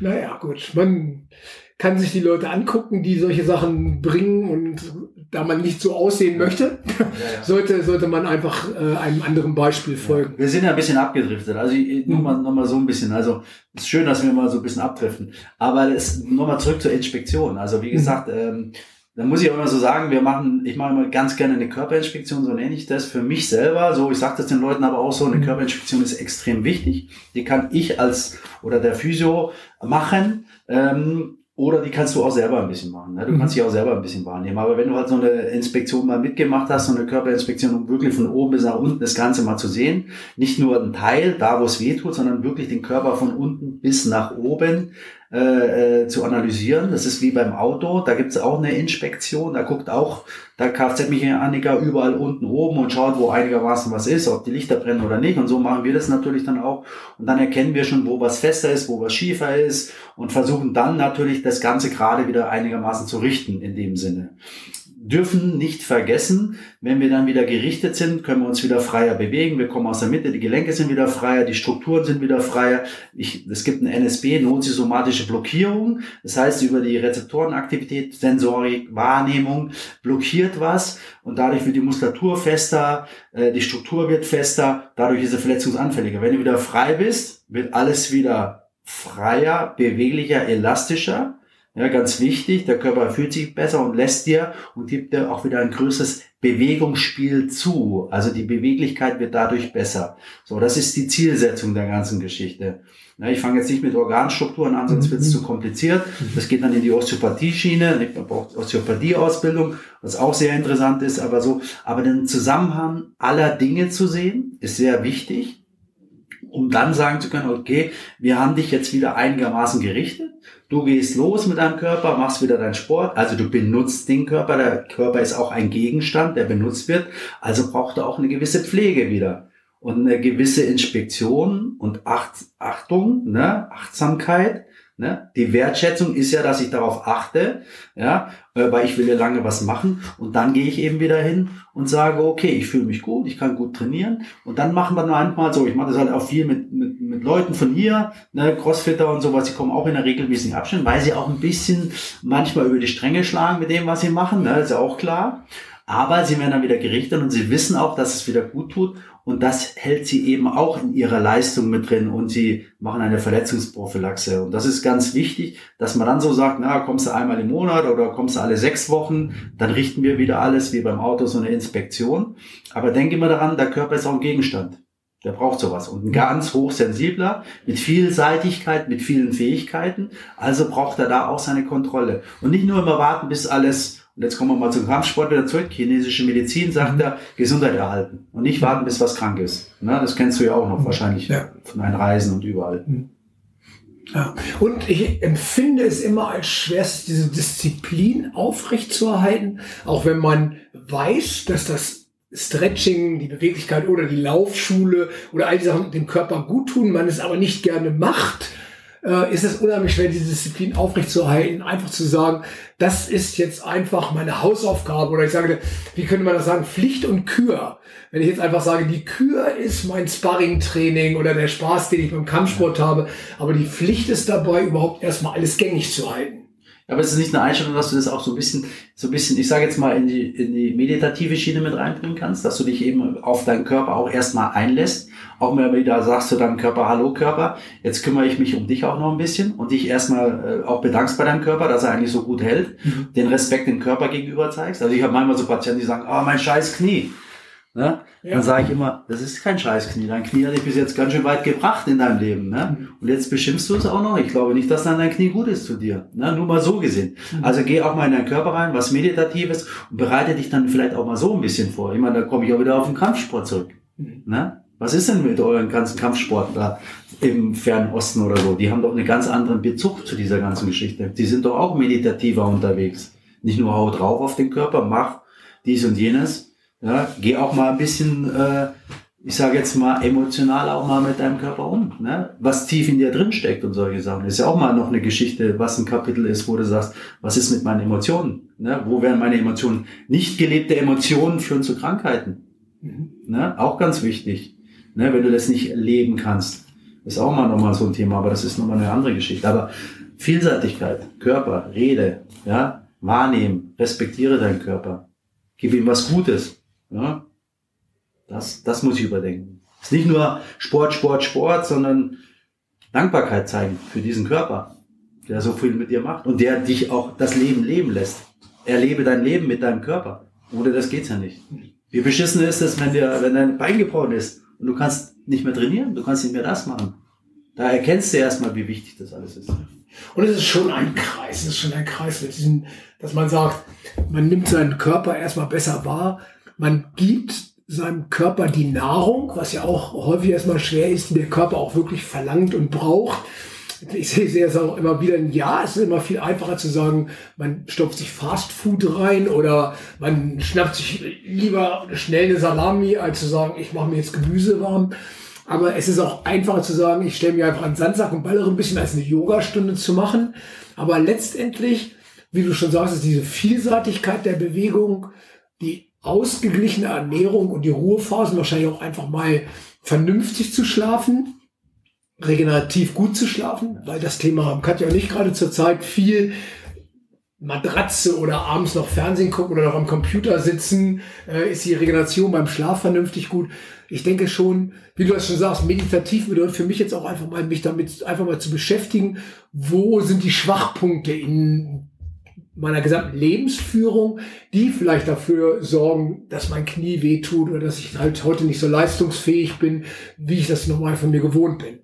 S1: Naja, gut. Man kann sich die Leute angucken, die solche Sachen bringen und da man nicht so aussehen möchte, ja, ja. *laughs* sollte, sollte man einfach äh, einem anderen Beispiel folgen.
S2: Ja. Wir sind ja ein bisschen abgedriftet, also nur mhm. mal, noch mal so ein bisschen, also es ist schön, dass wir mal so ein bisschen abdriften, aber nochmal zurück zur Inspektion, also wie mhm. gesagt, mhm. ähm, da muss ich auch immer so sagen, wir machen, ich mache immer ganz gerne eine Körperinspektion, so nenne ich das für mich selber. So, ich sage das den Leuten aber auch so, eine mhm. Körperinspektion ist extrem wichtig. Die kann ich als oder der Physio machen. Ähm, oder die kannst du auch selber ein bisschen machen. Ne? Du mhm. kannst dich auch selber ein bisschen wahrnehmen. Aber wenn du halt so eine Inspektion mal mitgemacht hast, so eine Körperinspektion, um wirklich von oben bis nach unten das Ganze mal zu sehen, nicht nur ein Teil, da wo es weh tut, sondern wirklich den Körper von unten bis nach oben äh, äh, zu analysieren. Das ist wie beim Auto, da gibt es auch eine Inspektion, da guckt auch der Kfz-Mechaniker überall unten oben und schaut, wo einigermaßen was ist, ob die Lichter brennen oder nicht. Und so machen wir das natürlich dann auch. Und dann erkennen wir schon, wo was fester ist, wo was schiefer ist und versuchen dann natürlich das Ganze gerade wieder einigermaßen zu richten in dem Sinne dürfen nicht vergessen, wenn wir dann wieder gerichtet sind, können wir uns wieder freier bewegen. Wir kommen aus der Mitte, die Gelenke sind wieder freier, die Strukturen sind wieder freier. Ich, es gibt eine NSB, notsysomatische Blockierung. Das heißt, über die Rezeptorenaktivität, Sensorik, Wahrnehmung blockiert was und dadurch wird die Muskulatur fester, äh, die Struktur wird fester, dadurch ist er verletzungsanfälliger. Wenn du wieder frei bist, wird alles wieder freier, beweglicher, elastischer. Ja, ganz wichtig, der Körper fühlt sich besser und lässt dir und gibt dir auch wieder ein größeres Bewegungsspiel zu. Also die Beweglichkeit wird dadurch besser. So, das ist die Zielsetzung der ganzen Geschichte. Ja, ich fange jetzt nicht mit Organstrukturen an, sonst wird es mhm. zu kompliziert. Das geht dann in die Osteopathie-Schiene. Man braucht Osteopathie-Ausbildung, was auch sehr interessant ist. Aber so, aber den Zusammenhang aller Dinge zu sehen, ist sehr wichtig, um dann sagen zu können, okay, wir haben dich jetzt wieder einigermaßen gerichtet Du gehst los mit deinem Körper, machst wieder deinen Sport, also du benutzt den Körper, der Körper ist auch ein Gegenstand, der benutzt wird, also braucht er auch eine gewisse Pflege wieder und eine gewisse Inspektion und Acht, Achtung, ne, Achtsamkeit Ne? Die Wertschätzung ist ja, dass ich darauf achte, ja, äh, weil ich will ja lange was machen und dann gehe ich eben wieder hin und sage, okay, ich fühle mich gut, ich kann gut trainieren und dann machen wir manchmal so, ich mache das halt auch viel mit, mit, mit Leuten von hier, ne, Crossfitter und sowas, die kommen auch in der regelmäßigen Abständen, weil sie auch ein bisschen manchmal über die Stränge schlagen mit dem, was sie machen, ne, ist ja auch klar. Aber sie werden dann wieder gerichtet und sie wissen auch, dass es wieder gut tut und das hält sie eben auch in ihrer Leistung mit drin und sie machen eine Verletzungsprophylaxe. Und das ist ganz wichtig, dass man dann so sagt, na, kommst du einmal im Monat oder kommst du alle sechs Wochen, dann richten wir wieder alles, wie beim Auto, so eine Inspektion. Aber denke immer daran, der Körper ist auch ein Gegenstand. Der braucht sowas. Und ein ganz hochsensibler, mit Vielseitigkeit, mit vielen Fähigkeiten. Also braucht er da auch seine Kontrolle. Und nicht nur immer warten, bis alles und jetzt kommen wir mal zum Kampfsport wieder zurück. Chinesische Medizin sagt er, Gesundheit erhalten und nicht warten, bis was krank ist. Na, das kennst du ja auch noch wahrscheinlich ja. von deinen Reisen und überall. Mhm.
S1: Ja. Und ich empfinde es immer als schwerst, diese Disziplin aufrechtzuerhalten, auch wenn man weiß, dass das Stretching, die Beweglichkeit oder die Laufschule oder all die Sachen dem Körper gut tun, man es aber nicht gerne macht äh, ist es unheimlich schwer, diese Disziplin aufrechtzuerhalten, einfach zu sagen, das ist jetzt einfach meine Hausaufgabe oder ich sage, wie könnte man das sagen, Pflicht und Kür. Wenn ich jetzt einfach sage, die Kür ist mein Sparring-Training oder der Spaß, den ich beim Kampfsport habe, aber die Pflicht ist dabei, überhaupt erstmal alles gängig zu halten.
S2: Aber es ist nicht eine Einstellung, dass du das auch so ein bisschen, so ein bisschen, ich sage jetzt mal, in die, in die meditative Schiene mit reinbringen kannst, dass du dich eben auf deinen Körper auch erstmal einlässt. Auch mal wieder sagst du deinem Körper, hallo Körper, jetzt kümmere ich mich um dich auch noch ein bisschen und dich erstmal äh, auch bedankst bei deinem Körper, dass er eigentlich so gut hält, mhm. den Respekt dem Körper gegenüber zeigst. Also ich habe manchmal so Patienten, die sagen, oh, mein scheiß Knie. Ne? Ja. Dann sage ich immer, das ist kein Scheißknie. Dein Knie hat dich bis jetzt ganz schön weit gebracht in deinem Leben. Ne? Mhm. Und jetzt beschimpfst du es auch noch. Ich glaube nicht, dass dann dein Knie gut ist zu dir. Ne? Nur mal so gesehen. Mhm. Also geh auch mal in deinen Körper rein, was Meditatives und bereite dich dann vielleicht auch mal so ein bisschen vor. Ich meine, da komme ich auch wieder auf den Kampfsport zurück. Mhm. Ne? Was ist denn mit euren ganzen Kampfsporten da im Fernen Osten oder so? Die haben doch einen ganz anderen Bezug zu dieser ganzen Geschichte. Die sind doch auch meditativer unterwegs. Nicht nur hau drauf auf den Körper, mach dies und jenes, ja, geh auch mal ein bisschen äh, ich sage jetzt mal, emotional auch mal mit deinem Körper um. Ne? Was tief in dir drin steckt und solche Sachen. ist ja auch mal noch eine Geschichte, was ein Kapitel ist, wo du sagst, was ist mit meinen Emotionen? Ne? Wo werden meine Emotionen? Nicht gelebte Emotionen führen zu Krankheiten. Mhm. Ne? Auch ganz wichtig. Ne? Wenn du das nicht leben kannst. Ist auch mal nochmal so ein Thema, aber das ist nochmal eine andere Geschichte. Aber Vielseitigkeit, Körper, Rede, ja, wahrnehmen, respektiere deinen Körper, gib ihm was Gutes. Ja? Das, das muss ich überdenken. Es ist nicht nur Sport, Sport, Sport, sondern Dankbarkeit zeigen für diesen Körper, der so viel mit dir macht und der dich auch das Leben leben lässt. Erlebe dein Leben mit deinem Körper. Ohne das geht's ja nicht. Wie beschissen ist es, wenn dir, wenn dein Bein gebrochen ist und du kannst nicht mehr trainieren, du kannst nicht mehr das machen. Da erkennst du erstmal, wie wichtig das alles ist.
S1: Und es ist schon ein Kreis, es ist schon ein Kreis mit diesem, dass man sagt, man nimmt seinen Körper erstmal besser wahr, man gibt seinem Körper die Nahrung, was ja auch häufig erstmal schwer ist, die der Körper auch wirklich verlangt und braucht. Ich sehe es auch immer wieder, ja, es ist immer viel einfacher zu sagen, man stopft sich Fast Food rein oder man schnappt sich lieber schnell eine Salami, als zu sagen, ich mache mir jetzt Gemüse warm. Aber es ist auch einfacher zu sagen, ich stelle mir einfach einen Sandsack und ballere ein bisschen als eine Yogastunde zu machen. Aber letztendlich, wie du schon sagst, ist diese Vielseitigkeit der Bewegung, die ausgeglichene Ernährung und die Ruhephasen, wahrscheinlich auch einfach mal vernünftig zu schlafen, regenerativ gut zu schlafen, weil das Thema haben Katja und ich gerade zur Zeit viel Matratze oder abends noch Fernsehen gucken oder noch am Computer sitzen, äh, ist die Regeneration beim Schlaf vernünftig gut. Ich denke schon, wie du das schon sagst, meditativ bedeutet für mich jetzt auch einfach mal, mich damit einfach mal zu beschäftigen, wo sind die Schwachpunkte in meiner gesamten Lebensführung, die vielleicht dafür sorgen, dass mein Knie wehtut oder dass ich halt heute nicht so leistungsfähig bin, wie ich das normal von mir gewohnt bin.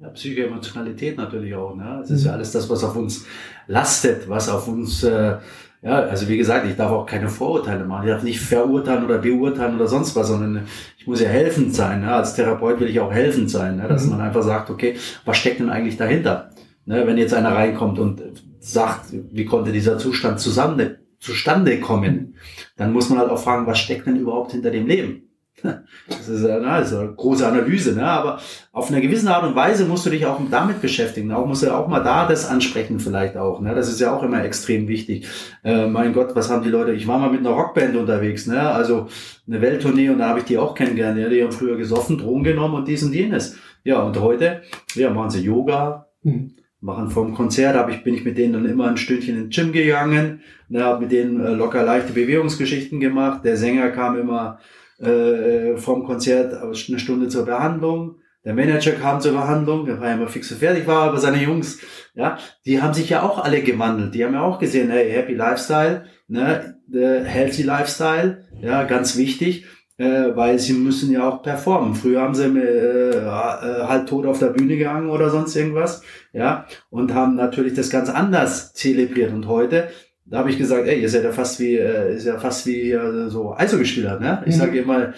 S2: Ja, Psychoemotionalität natürlich auch. Ne? Es ist mhm. ja alles das, was auf uns lastet, was auf uns, äh, ja, also wie gesagt, ich darf auch keine Vorurteile machen. Ich darf nicht verurteilen oder beurteilen oder sonst was, sondern ich muss ja helfend sein. Ne? Als Therapeut will ich auch helfend sein, ne? dass mhm. man einfach sagt, okay, was steckt denn eigentlich dahinter? Ne? Wenn jetzt einer reinkommt und sagt, wie konnte dieser Zustand zusammen, zustande kommen, dann muss man halt auch fragen, was steckt denn überhaupt hinter dem Leben? *laughs* Das ist, eine große Analyse, ne? aber auf eine gewisse Art und Weise musst du dich auch damit beschäftigen. Auch musst du auch mal da das ansprechen vielleicht auch. Ne? Das ist ja auch immer extrem wichtig. Äh, mein Gott, was haben die Leute? Ich war mal mit einer Rockband unterwegs, ne? also eine Welttournee und da habe ich die auch kennengelernt. Ja? Die haben früher gesoffen, Drogen genommen und dies und jenes. Ja, und heute ja, machen sie Yoga, mhm machen vom Konzert, hab ich, bin ich mit denen dann immer ein Stündchen in den Gym gegangen, ne, habe mit denen äh, locker leichte Bewegungsgeschichten gemacht. Der Sänger kam immer äh, vom Konzert eine Stunde zur Behandlung. Der Manager kam zur Behandlung, der war ja immer fix und fertig war, aber seine Jungs, ja, die haben sich ja auch alle gewandelt. Die haben ja auch gesehen, hey, Happy Lifestyle, ne, Healthy Lifestyle, ja, ganz wichtig äh, weil sie müssen ja auch performen. Früher haben sie äh, halt tot auf der Bühne gehangen oder sonst irgendwas, ja, und haben natürlich das ganz anders zelebriert. Und heute, da habe ich gesagt, ey, ihr seid ja fast wie, äh, ist ja fast wie äh, so Eishockeyspieler, ne? Ich mhm. sage immer,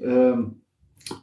S2: ähm,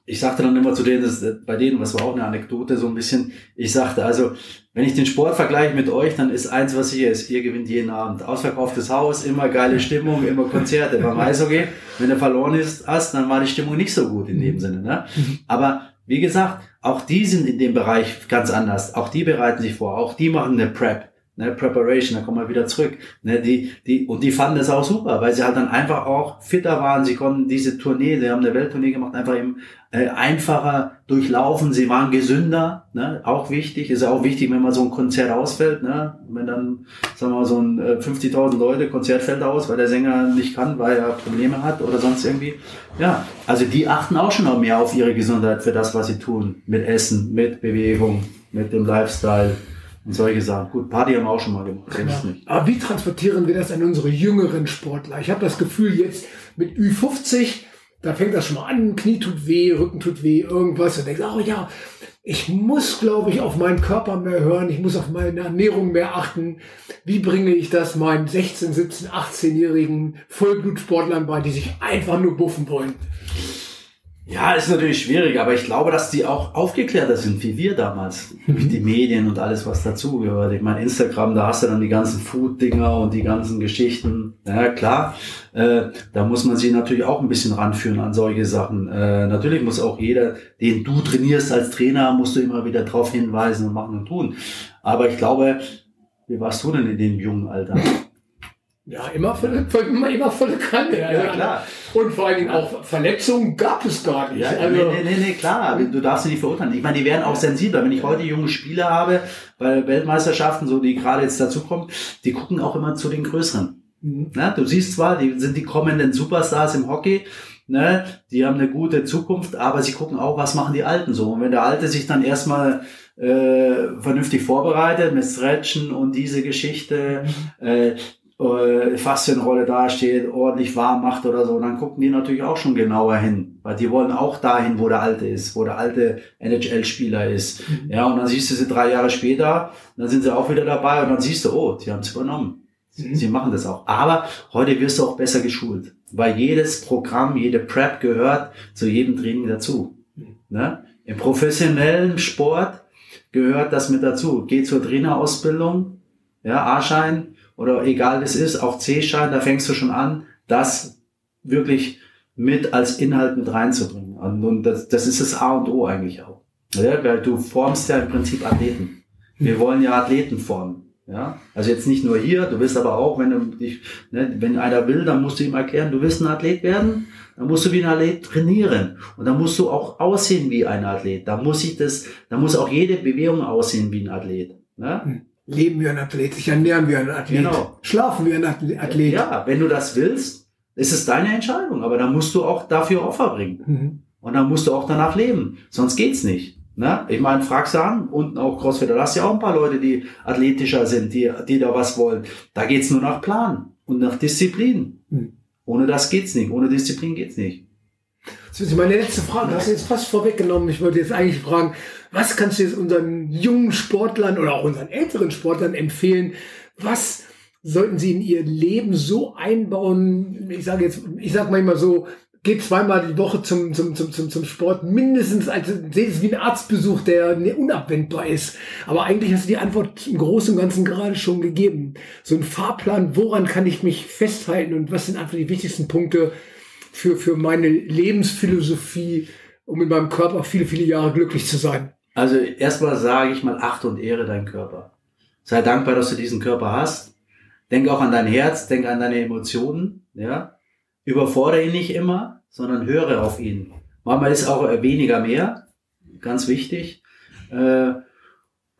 S2: ich sagte dann immer zu denen, das, bei denen, was war auch eine Anekdote, so ein bisschen, ich sagte, also, wenn ich den Sport vergleiche mit euch, dann ist eins, was hier ist, ihr gewinnt jeden Abend. Ausverkauftes Haus, immer geile Stimmung, immer Konzerte. *laughs* Beim Eishockey, wenn du verloren ist, hast, dann war die Stimmung nicht so gut in dem Sinne. Ne? Mhm. Aber wie gesagt, auch die sind in dem Bereich ganz anders. Auch die bereiten sich vor, auch die machen eine Prep ne, Preparation, da kommen wir wieder zurück. Ne, die, die, und die fanden das auch super, weil sie halt dann einfach auch fitter waren. Sie konnten diese Tournee, sie haben eine Welttournee gemacht, einfach eben äh, einfacher durchlaufen. Sie waren gesünder, ne, auch wichtig. Ist auch wichtig, wenn mal so ein Konzert ausfällt. Ne, wenn dann, sagen wir mal, so ein äh, 50.000 Leute Konzert fällt aus, weil der Sänger nicht kann, weil er Probleme hat oder sonst irgendwie. Ja, also die achten auch schon noch mehr auf ihre Gesundheit für das, was sie tun. Mit Essen, mit Bewegung, mit dem Lifestyle und solche Sachen. Gut, Party haben wir auch schon mal gemacht.
S1: Ja. Nicht. Aber wie transportieren wir das an unsere jüngeren Sportler? Ich habe das Gefühl, jetzt mit Ü50, da fängt das schon mal an, Knie tut weh, Rücken tut weh, irgendwas. Und denkst, oh ja, ich muss, glaube ich, auf meinen Körper mehr hören, ich muss auf meine Ernährung mehr achten. Wie bringe ich das meinen 16, 17, 18-jährigen Vollblutsportlern bei, die sich einfach nur buffen wollen?
S2: Ja, ist natürlich schwierig, aber ich glaube, dass die auch aufgeklärter sind, wie wir damals. Durch die Medien und alles, was dazugehört. Ich meine, Instagram, da hast du dann die ganzen Food-Dinger und die ganzen Geschichten. Ja, klar. Äh, da muss man sich natürlich auch ein bisschen ranführen an solche Sachen. Äh, natürlich muss auch jeder, den du trainierst als Trainer, musst du immer wieder darauf hinweisen und machen und tun. Aber ich glaube, wie warst du denn in dem jungen Alter?
S1: Ja, immer volle, immer, immer volle Kanne.
S2: Ja, ja, klar.
S1: Und vor allen Dingen auch Verletzungen gab es gar nicht.
S2: Ja, also, nee, nee, nee, klar. Du darfst sie nicht verurteilen. Ich meine, die werden auch sensibler. Wenn ich heute junge Spieler habe, bei Weltmeisterschaften, so die gerade jetzt dazukommen, die gucken auch immer zu den Größeren. Mhm. Na, du siehst zwar, die sind die kommenden Superstars im Hockey, ne, die haben eine gute Zukunft, aber sie gucken auch, was machen die Alten so. Und wenn der Alte sich dann erstmal äh, vernünftig vorbereitet mit Stretchen und diese Geschichte, mhm. äh, äh, Faszienrolle dasteht, ordentlich warm macht oder so, dann gucken die natürlich auch schon genauer hin, weil die wollen auch dahin, wo der Alte ist, wo der alte NHL-Spieler ist. Mhm. Ja, und dann siehst du sie drei Jahre später, dann sind sie auch wieder dabei und dann siehst du, oh, die haben es übernommen. Mhm. Sie machen das auch. Aber heute wirst du auch besser geschult, weil jedes Programm, jede Prep gehört zu jedem Training dazu. Mhm. Ne? Im professionellen Sport gehört das mit dazu. Geh zur Trainerausbildung, ja, A-Schein, oder egal es ist, auch C-Schein, da fängst du schon an, das wirklich mit als Inhalt mit reinzubringen. Und das, das ist das A und O eigentlich auch. Ja, weil du formst ja im Prinzip Athleten. Wir wollen ja Athleten formen. Ja, also jetzt nicht nur hier, du wirst aber auch, wenn du dich, ne, wenn einer will, dann musst du ihm erklären, du willst ein Athlet werden, dann musst du wie ein Athlet trainieren und dann musst du auch aussehen wie ein Athlet. Da muss ich das, da muss auch jede Bewegung aussehen wie ein Athlet. Ne?
S1: Leben wie ein Athlet, sich ernähren wie ein Athlet, genau. schlafen wie ein Athlet.
S2: Ja, wenn du das willst, ist es deine Entscheidung, aber dann musst du auch dafür Opfer bringen. Mhm. Und dann musst du auch danach leben, sonst geht's nicht. Ne? Ich meine, fragst du an, unten auch CrossFit, da hast du ja auch ein paar Leute, die athletischer sind, die, die da was wollen. Da geht's nur nach Plan und nach Disziplin. Mhm. Ohne das geht's nicht, ohne Disziplin geht's nicht.
S1: Das meine letzte Frage, hast du jetzt fast vorweggenommen. Ich wollte jetzt eigentlich fragen, was kannst du jetzt unseren jungen Sportlern oder auch unseren älteren Sportlern empfehlen? Was sollten sie in ihr Leben so einbauen? Ich sage jetzt, ich sage manchmal so, geht zweimal die Woche zum, zum, zum, zum, zum Sport, mindestens, also seht es wie ein Arztbesuch, der unabwendbar ist. Aber eigentlich hast du die Antwort im Großen und Ganzen gerade schon gegeben. So ein Fahrplan, woran kann ich mich festhalten und was sind einfach die wichtigsten Punkte für, für meine Lebensphilosophie, um in meinem Körper viele, viele Jahre glücklich zu sein?
S2: Also erstmal sage ich mal, achte und ehre deinen Körper. Sei dankbar, dass du diesen Körper hast. Denk auch an dein Herz, denk an deine Emotionen, ja. Überfordere ihn nicht immer, sondern höre auf ihn. Manchmal ist auch weniger mehr, ganz wichtig. Äh,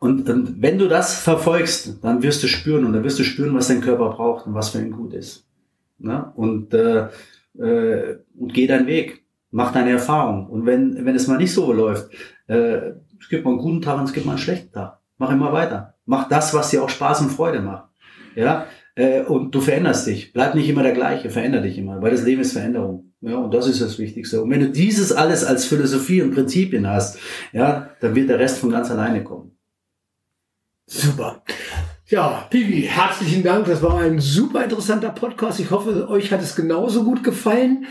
S2: und, und wenn du das verfolgst, dann wirst du spüren und dann wirst du spüren, was dein Körper braucht und was für ihn gut ist. Ne? Und, äh, äh, und geh deinen Weg, mach deine Erfahrung. Und wenn, wenn es mal nicht so läuft, äh, es gibt mal einen guten Tag und es gibt mal einen schlechten Tag. Mach immer weiter. Mach das, was dir auch Spaß und Freude macht. Ja, äh, und du veränderst dich. Bleib nicht immer der gleiche, veränder dich immer, weil das Leben ist Veränderung. Ja, und das ist das Wichtigste. Und wenn du dieses alles als Philosophie und Prinzipien hast, ja, dann wird der Rest von ganz alleine kommen.
S1: Super. Ja, Pivi, herzlichen Dank. Das war ein super interessanter Podcast. Ich hoffe, euch hat es genauso gut gefallen.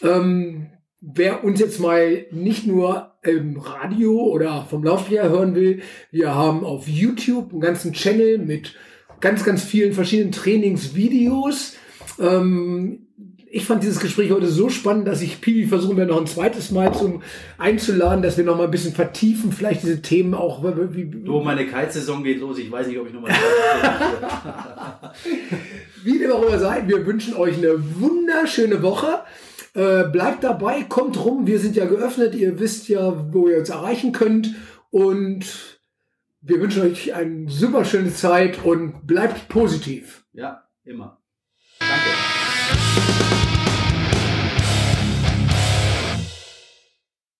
S1: Ähm, wer uns jetzt mal nicht nur im Radio oder vom Laufjahr hören will, wir haben auf YouTube einen ganzen Channel mit ganz, ganz vielen verschiedenen Trainingsvideos. Ähm, ich fand dieses Gespräch heute so spannend, dass ich Pibi versuchen werde, noch ein zweites Mal zum einzuladen, dass wir noch mal ein bisschen vertiefen, vielleicht diese Themen auch.
S2: Wie, du, meine Kitesaison geht los. Ich weiß nicht, ob ich noch mal. *laughs*
S1: wie dem auch immer sei, wir wünschen euch eine wunderschöne Woche. Äh, bleibt dabei, kommt rum. Wir sind ja geöffnet. Ihr wisst ja, wo ihr uns erreichen könnt. Und wir wünschen euch eine super schöne Zeit und bleibt positiv.
S2: Ja, immer. Danke.